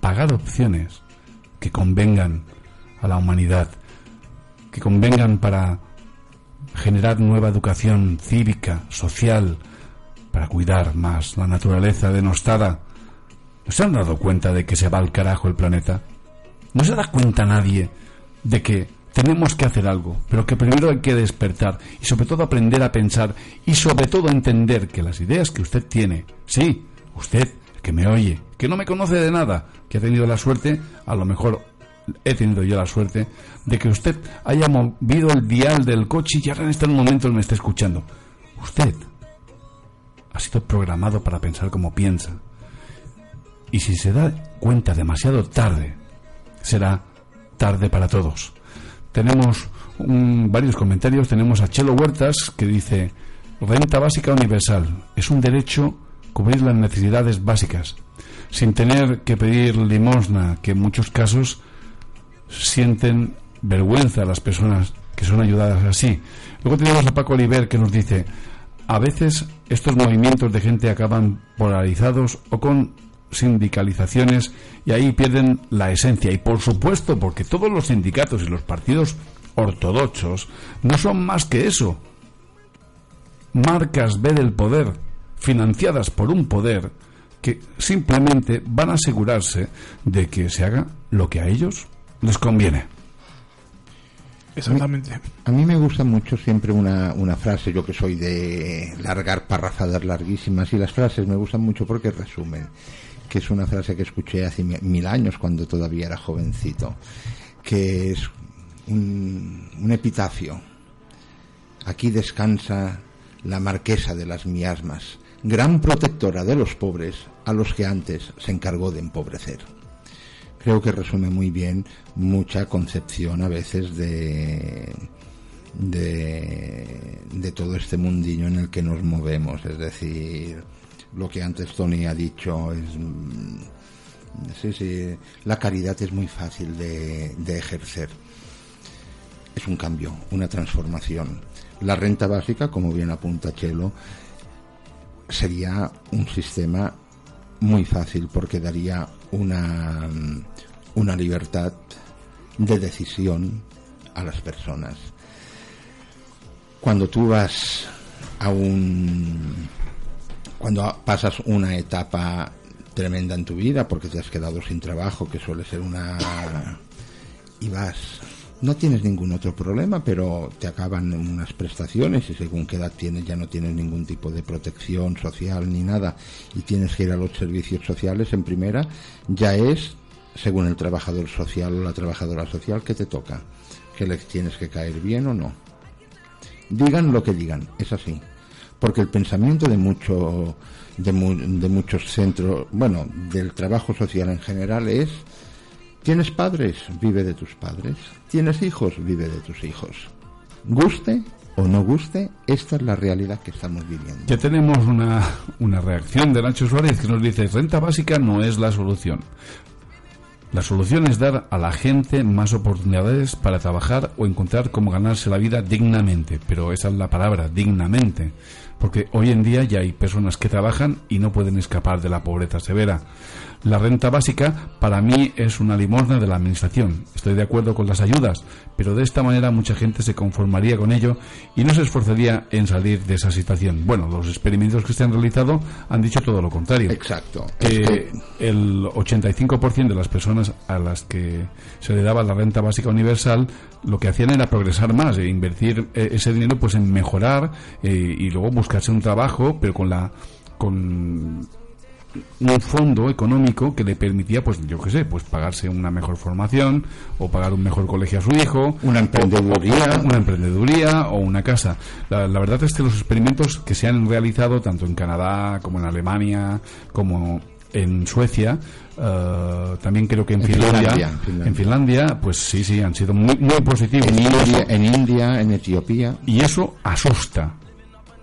pagar opciones que convengan a la humanidad, que convengan para generar nueva educación cívica, social, para cuidar más la naturaleza denostada. ¿No se han dado cuenta de que se va al carajo el planeta? ¿No se da cuenta nadie de que tenemos que hacer algo, pero que primero hay que despertar y sobre todo aprender a pensar y sobre todo entender que las ideas que usted tiene, sí, usted que me oye, que no me conoce de nada, que ha tenido la suerte, a lo mejor he tenido yo la suerte, de que usted haya movido el dial del coche y ahora en este momento me está escuchando. Usted ha sido programado para pensar como piensa. Y si se da cuenta demasiado tarde, será tarde para todos. Tenemos varios comentarios. Tenemos a Chelo Huertas que dice, renta básica universal. Es un derecho cubrir las necesidades básicas, sin tener que pedir limosna, que en muchos casos sienten vergüenza las personas que son ayudadas así. Luego tenemos a Paco Oliver que nos dice, a veces estos movimientos de gente acaban polarizados o con sindicalizaciones y ahí pierden la esencia. Y por supuesto, porque todos los sindicatos y los partidos ortodoxos no son más que eso. Marcas B del poder, financiadas por un poder que simplemente van a asegurarse de que se haga lo que a ellos les conviene. Exactamente. A mí me gusta mucho siempre una, una frase, yo que soy de largar parrafadas larguísimas, y las frases me gustan mucho porque resumen, que es una frase que escuché hace mi- mil años cuando todavía era jovencito, que es un, un epitafio. Aquí descansa la marquesa de las miasmas, gran protectora de los pobres a los que antes se encargó de empobrecer creo que resume muy bien mucha concepción a veces de, de, todo este mundillo en el que nos movemos. Es decir, lo que antes Tony ha dicho es... mm, Sí, sí, la caridad es muy fácil de, de ejercer. Es un cambio, una transformación. La renta básica, como bien apunta Chelo, sería un sistema muy fácil porque daría una, mm, una libertad de decisión a las personas. Cuando tú vas a un... cuando pasas una etapa tremenda en tu vida porque te has quedado sin trabajo, que suele ser una... y vas no tienes ningún otro problema, pero te acaban unas prestaciones y según qué edad tienes ya no tienes ningún tipo de protección social ni nada y tienes que ir a los servicios sociales en primera, ya es según el trabajador social o la trabajadora social que te toca, que les tienes que caer bien o no. Digan lo que digan, es así. Porque el pensamiento de mucho de, mu- de muchos centros, bueno, del trabajo social en general es ¿Tienes padres? Vive de tus padres. ¿Tienes hijos? Vive de tus hijos. Guste o no guste, esta es la realidad que estamos viviendo. Ya tenemos una, una reacción de Nacho Suárez que nos dice, renta básica no es la solución. La solución es dar a la gente más oportunidades para trabajar o encontrar cómo ganarse la vida dignamente. Pero esa es la palabra, dignamente. Porque hoy en día ya hay personas que trabajan y no pueden escapar de la pobreza severa. La renta básica para mí es una limosna de la administración. Estoy de acuerdo con las ayudas, pero de esta manera mucha gente se conformaría con ello y no se esforzaría en salir de esa situación. Bueno, los experimentos que se han realizado han dicho todo lo contrario. Exacto. Que el 85% de las personas a las que se le daba la renta básica universal lo que hacían era progresar más e invertir eh, ese dinero pues en mejorar eh, y luego buscarse un trabajo, pero con la con un fondo económico que le permitía, pues yo qué sé, pues pagarse una mejor formación o pagar un mejor colegio a su hijo. Una emprendeduría. o- una emprendeduría o una casa. La, la verdad es que los experimentos que se han realizado tanto en Canadá como en Alemania como en Suecia, eh, también creo que en, En Finlandia, Finlandia. en Finlandia, pues sí, sí, han sido muy, muy positivos. En India, en India, en Etiopía. Y eso asusta,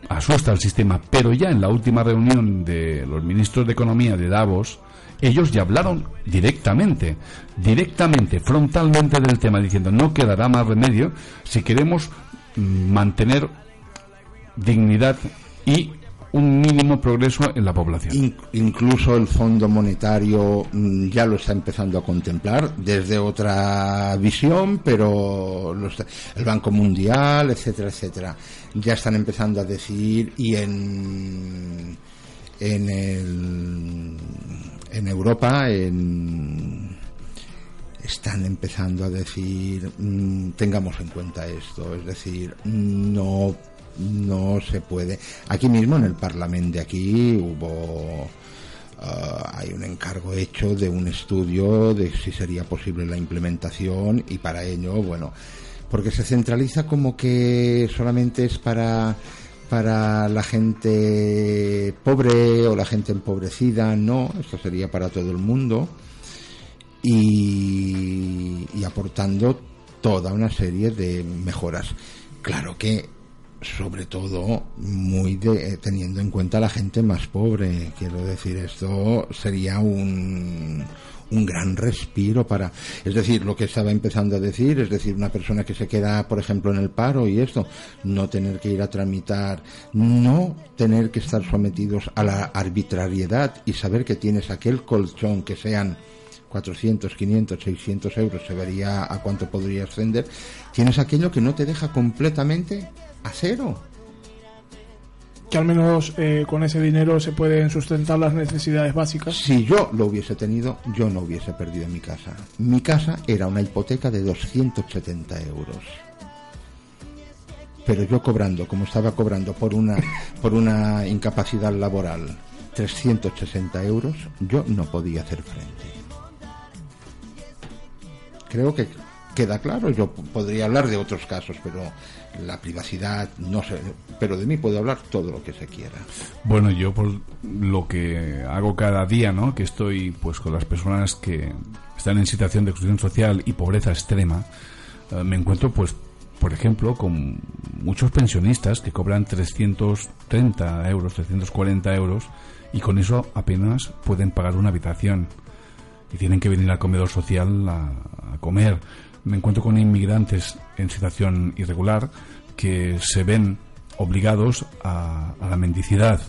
asusta al sistema. Pero ya en la última reunión de los ministros de Economía de Davos, ellos ya hablaron directamente, directamente, frontalmente del tema, diciendo no quedará más remedio si queremos mantener dignidad y un mínimo progreso en la población. In- incluso el Fondo Monetario mm, ya lo está empezando a contemplar desde otra visión, pero el Banco Mundial, etcétera, etcétera, ya están empezando a decir y en en el, en Europa están empezando a decir mm, tengamos en cuenta esto, es decir, no no se puede. Aquí mismo en el Parlamento de aquí hubo ah, hay un encargo hecho de un estudio de si sería posible la implementación y para ello, bueno, porque se centraliza como que solamente es para para la gente pobre o la gente empobrecida, no, esto sería para todo el mundo y, y aportando toda una serie de mejoras. Claro que sobre todo muy de, eh, teniendo en cuenta a la gente más pobre. Quiero decir, esto sería un, un gran respiro para, es decir, lo que estaba empezando a decir, es decir, una persona que se queda, por ejemplo, en el paro y esto, no tener que ir a tramitar, no tener que estar sometidos a la arbitrariedad y saber que tienes aquel colchón que sean 400, 500, 600 euros, se vería a cuánto podría ascender, tienes aquello que no te deja completamente a cero. Que al menos eh, con ese dinero se pueden sustentar las necesidades básicas. Si yo lo hubiese tenido, yo no hubiese perdido mi casa. Mi casa era una hipoteca de 270 euros. Pero yo cobrando, como estaba cobrando por una, por una incapacidad laboral, 360 euros, yo no podía hacer frente. Creo que queda claro. Yo podría hablar de otros casos, pero la privacidad, no sé. Pero de mí puedo hablar todo lo que se quiera. Bueno, yo por lo que hago cada día, ¿no? Que estoy pues con las personas que están en situación de exclusión social y pobreza extrema, eh, me encuentro pues por ejemplo con muchos pensionistas que cobran 330 euros, 340 euros y con eso apenas pueden pagar una habitación y tienen que venir al comedor social a comer. Me encuentro con inmigrantes en situación irregular que se ven obligados a, a la mendicidad.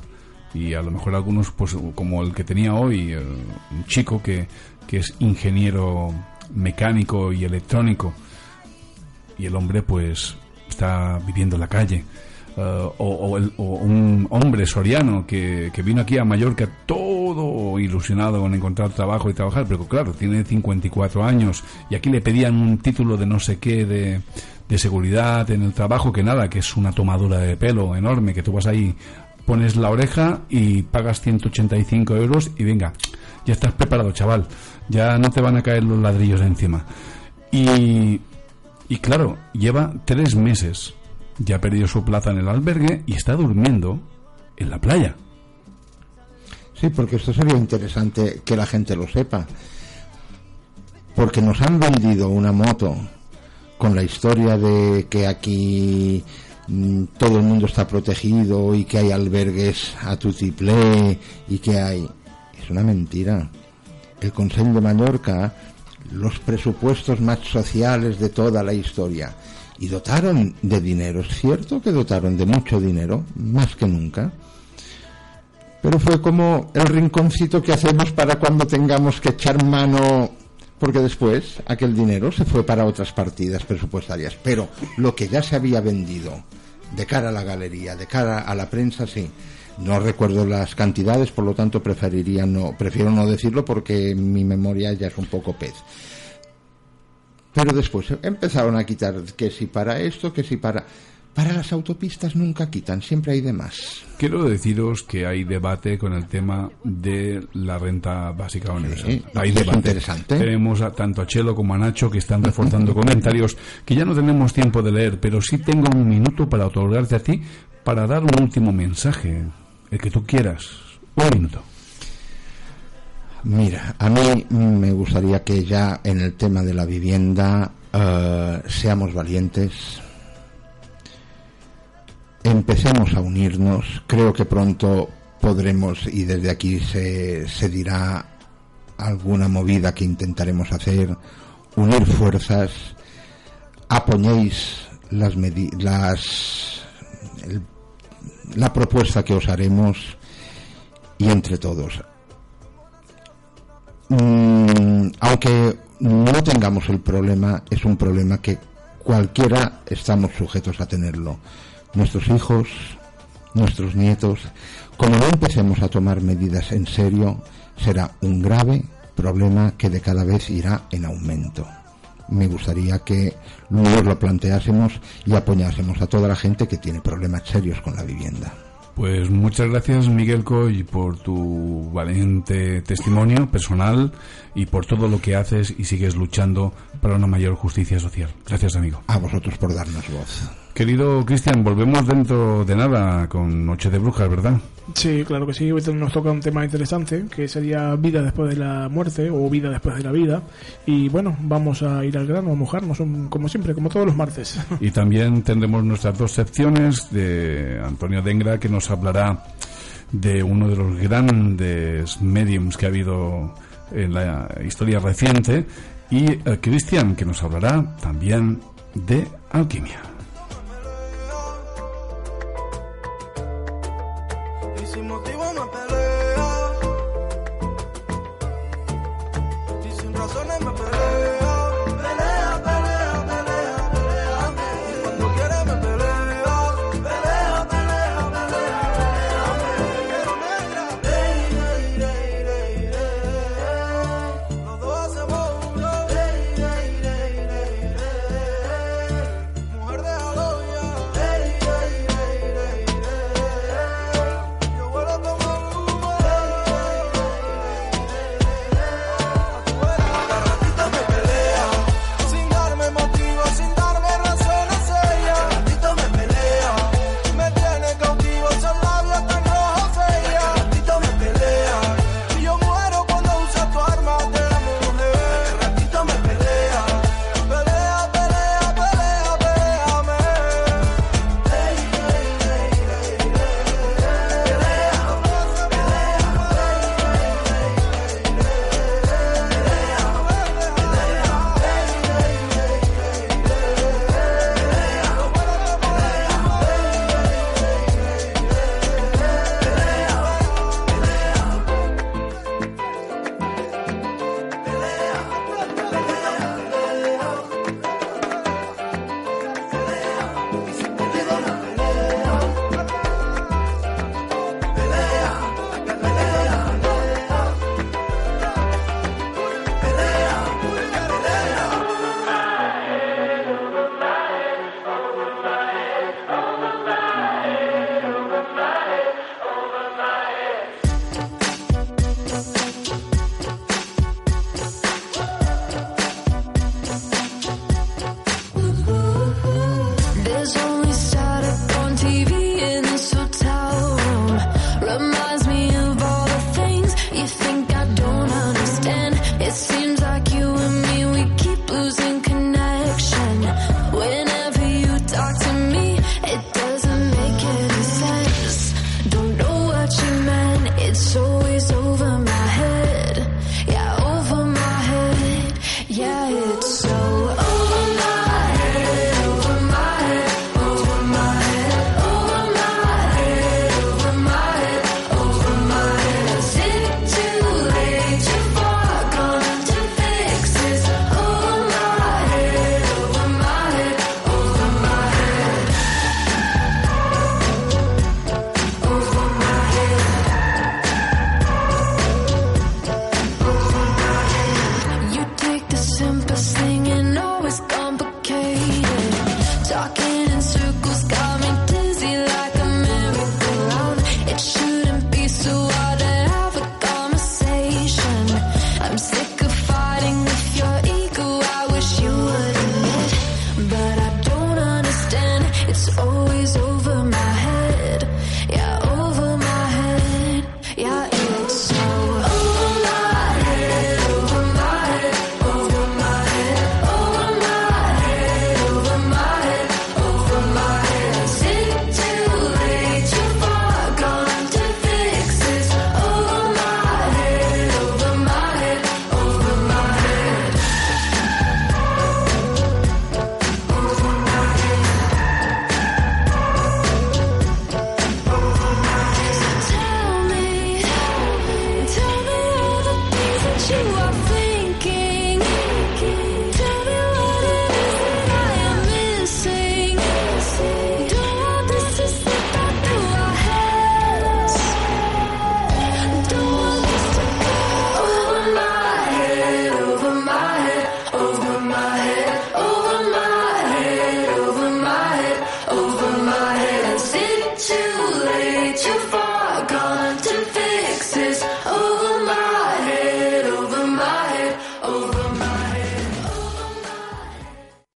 Y a lo mejor algunos pues como el que tenía hoy un chico que, que es ingeniero mecánico y electrónico. Y el hombre pues está viviendo en la calle Eh, o, el- o un hombre soriano que, vino aquí a Mallorca todo ilusionado con encontrar trabajo y trabajar, pero claro, tiene 54 años y aquí le pedían un título de no sé qué de, de seguridad en el trabajo, que nada, que es una tomadura de pelo enorme, que tú vas ahí, pones la oreja y pagas 185 euros y venga, ya estás preparado, chaval, ya no te van a caer los ladrillos encima. Y, y claro, lleva tres meses, ya ha perdido su plaza en el albergue y está durmiendo en la playa. Sí, porque esto sería interesante que la gente lo sepa. Porque nos han vendido una moto con la historia de que aquí mm, todo el mundo está protegido y que hay albergues a tutiplé y que hay... Es una mentira. El Consejo de Mallorca, los presupuestos más sociales de toda la historia, y dotaron de dinero. Es cierto que dotaron de mucho dinero, más que nunca pero fue como el rinconcito que hacemos para cuando tengamos que echar mano, porque después aquel dinero se fue para otras partidas presupuestarias. Pero lo que ya se había vendido de cara a la galería, de cara a la prensa, sí. No recuerdo las cantidades, por lo tanto preferiría no, prefiero no decirlo porque mi memoria ya es un poco pez. Pero después empezaron a quitar que si para esto, que si para... Para las autopistas nunca quitan, siempre hay de más. Quiero deciros que hay debate con el tema de la renta básica universal. Sí, hay es debate. interesante. Tenemos a- tanto a Chelo como a Nacho que están reforzando comentarios que ya no tenemos tiempo de leer, pero sí tengo un minuto para otorgarte a ti para dar un último mensaje, el que tú quieras. Un minuto. Mira, a mí me gustaría que ya en el tema de la vivienda eh, seamos valientes, empecemos a unirnos, creo que pronto podremos y desde aquí se, se dirá alguna movida que intentaremos hacer, unir fuerzas, apoyéis las, las la propuesta que os haremos y entre todos Mm, aunque no tengamos el problema, es un problema que cualquiera estamos sujetos a tenerlo. Nuestros hijos, nuestros nietos, como no empecemos a tomar medidas en serio, será un grave problema que de cada vez irá en aumento. Me gustaría que nos lo planteásemos y apoyásemos a toda la gente que tiene problemas serios con la vivienda. Pues muchas gracias Miguel Coy por tu valiente testimonio personal y por todo lo que haces y sigues luchando para una mayor justicia social. Gracias amigo. A vosotros por darnos voz. Querido Cristian, volvemos dentro de nada con Noche de Brujas, ¿verdad? Sí, claro que sí. Hoy nos toca un tema interesante que sería vida después de la muerte o vida después de la vida. Y bueno, vamos a ir al grano, a mojarnos un- como siempre, como todos los martes. Y también tendremos nuestras dos secciones de Antonio Dengra que nos hablará de uno de los grandes mediums que ha habido en la historia reciente y eh, Cristian que nos hablará también de alquimia. Y